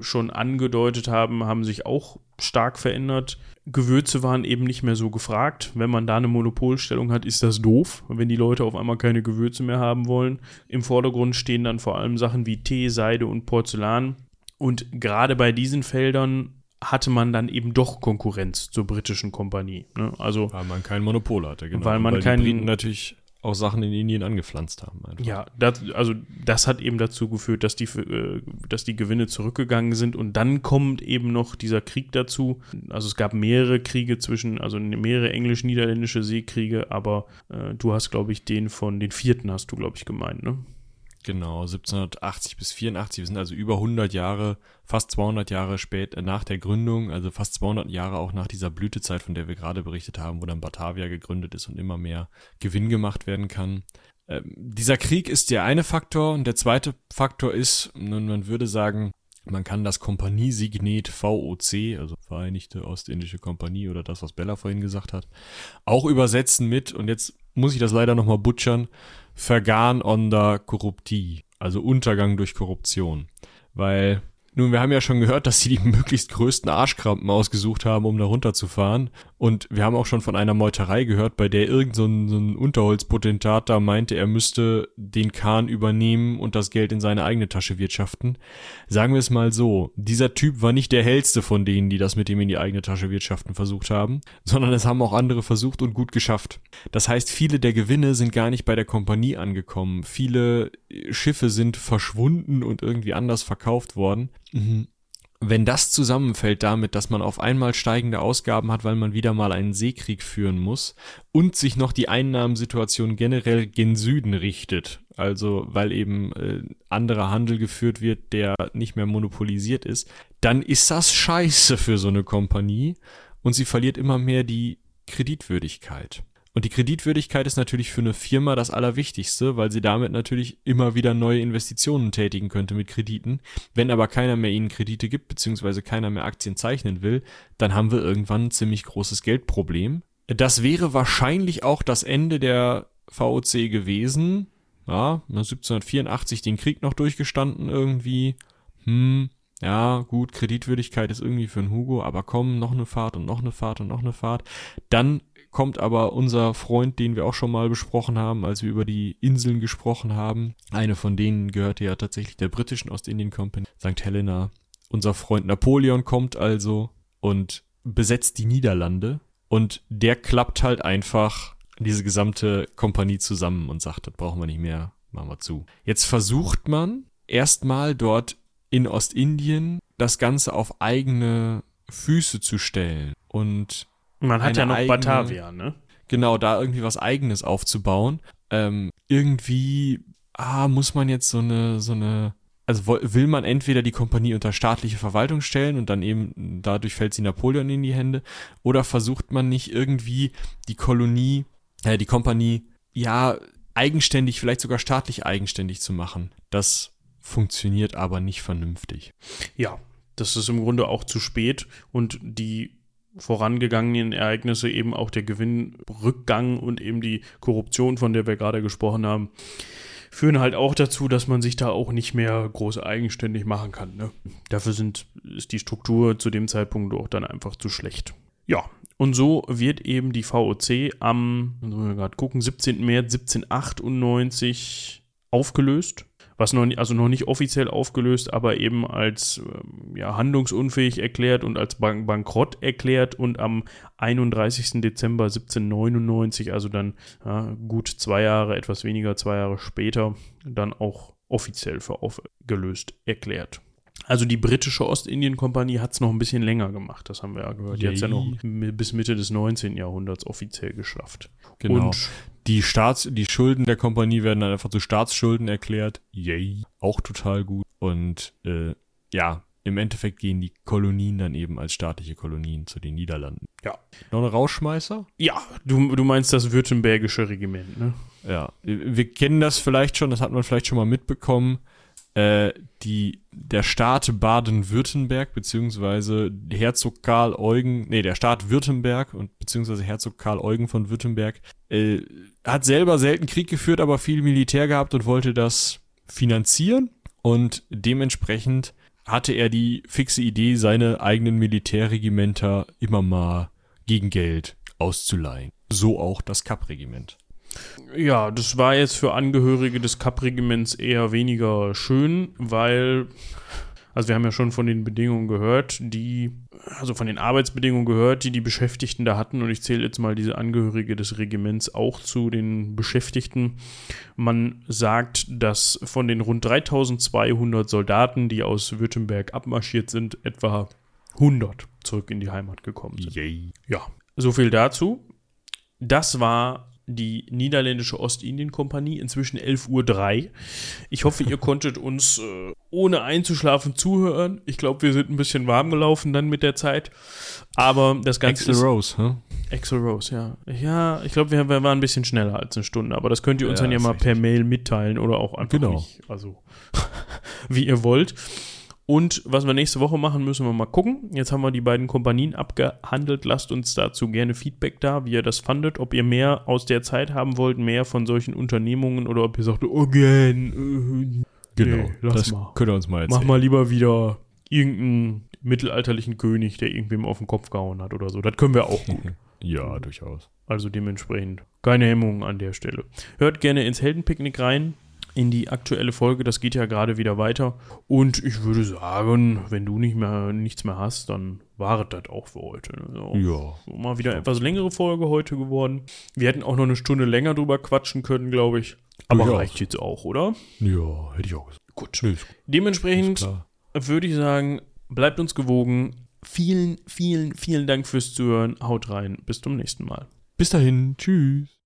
schon angedeutet haben, haben sich auch stark verändert. Gewürze waren eben nicht mehr so gefragt. Wenn man da eine Monopolstellung hat, ist das doof, wenn die Leute auf einmal keine Gewürze mehr haben wollen. Im Vordergrund stehen dann vor allem Sachen wie Tee, Seide und Porzellan. Und gerade bei diesen Feldern hatte man dann eben doch Konkurrenz zur britischen Kompanie. Ne? Also Weil man kein Monopol hatte, genau. Weil man Und kein- die Briten natürlich auch Sachen in Indien angepflanzt haben. Einfach. Ja, das, also das hat eben dazu geführt, dass die, äh, dass die Gewinne zurückgegangen sind und dann kommt eben noch dieser Krieg dazu. Also es gab mehrere Kriege zwischen, also mehrere englisch-niederländische Seekriege, aber äh, du hast, glaube ich, den von den vierten hast du, glaube ich, gemeint, ne? Genau, 1780 bis 84. Wir sind also über 100 Jahre, fast 200 Jahre spät äh, nach der Gründung, also fast 200 Jahre auch nach dieser Blütezeit, von der wir gerade berichtet haben, wo dann Batavia gegründet ist und immer mehr Gewinn gemacht werden kann. Ähm, dieser Krieg ist der eine Faktor und der zweite Faktor ist, nun, man würde sagen, man kann das Kompaniesignet VOC, also Vereinigte Ostindische Kompanie oder das, was Bella vorhin gesagt hat, auch übersetzen mit, und jetzt muss ich das leider nochmal butchern, Vergan onder Corruptie, also Untergang durch Korruption. Weil, nun, wir haben ja schon gehört, dass sie die möglichst größten Arschkrampen ausgesucht haben, um da runterzufahren. Und wir haben auch schon von einer Meuterei gehört, bei der irgend so ein, so ein Unterholzpotentat da meinte, er müsste den Kahn übernehmen und das Geld in seine eigene Tasche wirtschaften. Sagen wir es mal so, dieser Typ war nicht der hellste von denen, die das mit ihm in die eigene Tasche wirtschaften versucht haben, sondern es haben auch andere versucht und gut geschafft. Das heißt, viele der Gewinne sind gar nicht bei der Kompanie angekommen. Viele Schiffe sind verschwunden und irgendwie anders verkauft worden. Mhm. Wenn das zusammenfällt damit, dass man auf einmal steigende Ausgaben hat, weil man wieder mal einen Seekrieg führen muss und sich noch die Einnahmensituation generell gen Süden richtet, also weil eben äh, anderer Handel geführt wird, der nicht mehr monopolisiert ist, dann ist das scheiße für so eine Kompanie und sie verliert immer mehr die Kreditwürdigkeit. Und die Kreditwürdigkeit ist natürlich für eine Firma das Allerwichtigste, weil sie damit natürlich immer wieder neue Investitionen tätigen könnte mit Krediten. Wenn aber keiner mehr ihnen Kredite gibt, beziehungsweise keiner mehr Aktien zeichnen will, dann haben wir irgendwann ein ziemlich großes Geldproblem. Das wäre wahrscheinlich auch das Ende der VOC gewesen. Ja, 1784 den Krieg noch durchgestanden irgendwie. Hm, ja, gut, Kreditwürdigkeit ist irgendwie für einen Hugo, aber komm, noch eine Fahrt und noch eine Fahrt und noch eine Fahrt. Dann kommt aber unser Freund, den wir auch schon mal besprochen haben, als wir über die Inseln gesprochen haben. Eine von denen gehörte ja tatsächlich der britischen Ostindien Company, St. Helena. Unser Freund Napoleon kommt also und besetzt die Niederlande und der klappt halt einfach diese gesamte Kompanie zusammen und sagt, das brauchen wir nicht mehr, machen wir zu. Jetzt versucht man erstmal dort in Ostindien das Ganze auf eigene Füße zu stellen und Man hat ja noch eigene- Batavia, ne? genau da irgendwie was eigenes aufzubauen. Ähm, irgendwie, ah, muss man jetzt so eine, so eine, also will man entweder die Kompanie unter staatliche Verwaltung stellen und dann eben dadurch fällt sie Napoleon in die Hände, oder versucht man nicht irgendwie die Kolonie, äh, die Kompanie, ja, eigenständig, vielleicht sogar staatlich eigenständig zu machen. Das funktioniert aber nicht vernünftig. Ja, das ist im Grunde auch zu spät und die vorangegangenen Ereignisse, eben auch der Gewinnrückgang und eben die Korruption, von der wir gerade gesprochen haben, führen halt auch dazu, dass man sich da auch nicht mehr groß eigenständig machen kann. Ne? Dafür sind, ist die Struktur zu dem Zeitpunkt auch dann einfach zu schlecht. Ja, Und so wird eben die VOC am, gerade gucken, 17. März 1798 aufgelöst. Was noch, also noch nicht offiziell aufgelöst, aber eben als ähm, ja, handlungsunfähig erklärt und als Bank Bankrott erklärt und am 31. Dezember 1799, also dann ja, gut zwei Jahre, etwas weniger zwei Jahre später, dann auch offiziell für aufgelöst erklärt. Also die britische Ostindien-Kompanie hat es noch ein bisschen länger gemacht, das haben wir ja gehört. Die hat es ja noch bis Mitte des 19. Jahrhunderts offiziell geschafft. Genau. Und Die Staats, die Schulden der Kompanie werden dann einfach zu Staatsschulden erklärt. Yay. Auch total gut. Und äh, ja, im Endeffekt gehen die Kolonien dann eben als staatliche Kolonien zu den Niederlanden. Ja. Noch ein Rauschmeißer? ja, du, du meinst das württembergische Regiment, ne? Ja. Wir kennen das vielleicht schon, das hat man vielleicht schon mal mitbekommen. Äh, die, der Staat Baden-Württemberg, beziehungsweise Herzog Karl Eugen, nee, der Staat Württemberg und beziehungsweise Herzog Karl Eugen von Württemberg, äh, hat selber selten Krieg geführt, aber viel Militär gehabt und wollte das finanzieren. Und dementsprechend hatte er die fixe Idee, seine eigenen Militärregimenter immer mal gegen Geld auszuleihen. So auch das Kapp-Regiment. Ja, das war jetzt für Angehörige des Kapp-Regiments eher weniger schön, weil, also wir haben ja schon von den Bedingungen gehört, die, also von den Arbeitsbedingungen gehört, die die Beschäftigten da hatten. Und ich zähle jetzt mal diese Angehörige des Regiments auch zu den Beschäftigten. Man sagt, dass von den rund 3200 Soldaten, die aus Württemberg abmarschiert sind, etwa 100 zurück in die Heimat gekommen sind. Yay. Ja, so viel dazu. Das war die niederländische Ostindien-Kompanie, inzwischen 11.03 Uhr. Ich hoffe, ihr konntet uns äh, ohne einzuschlafen zuhören. Ich glaube, wir sind ein bisschen warm gelaufen dann mit der Zeit. Aber das Ganze Axel. Rose, hä? Axel Rose, ja. Ja, ich glaube, wir, wir waren ein bisschen schneller als eine Stunde. Aber das könnt ihr uns Ja, dann ja mal per richtig. Mail mitteilen oder auch einfach Genau. nicht. Also, wie ihr wollt. Und was wir nächste Woche machen, müssen wir mal gucken. Jetzt haben wir die beiden Kompanien abgehandelt. Lasst uns dazu gerne Feedback da, wie ihr das fandet. Ob ihr mehr aus der Zeit haben wollt, mehr von solchen Unternehmungen oder ob ihr sagt, oh, gern. Genau. Nee, lass das mal. könnt ihr uns mal Äh, erzählen. mach mal lieber wieder irgendeinen mittelalterlichen König, der irgendwem auf den Kopf gehauen hat oder so. Das können wir auch gut. Ja, durchaus. Also dementsprechend keine Hemmungen an der Stelle. Hört gerne ins Heldenpicknick rein, in die aktuelle Folge. Das geht ja gerade wieder weiter. Und ich würde sagen, wenn du nicht mehr nichts mehr hast, dann war es das auch für heute. Also Ja. mal wieder etwas längere Folge heute geworden. Wir hätten auch noch eine Stunde länger drüber quatschen können, glaube ich. Aber Durchaus. reicht jetzt auch, oder? Ja, hätte ich auch gesagt. Gut. Ist, ist Dementsprechend würde ich sagen, bleibt uns gewogen. Vielen, vielen, vielen Dank fürs Zuhören. Haut rein. Bis zum nächsten Mal. Bis dahin. Tschüss.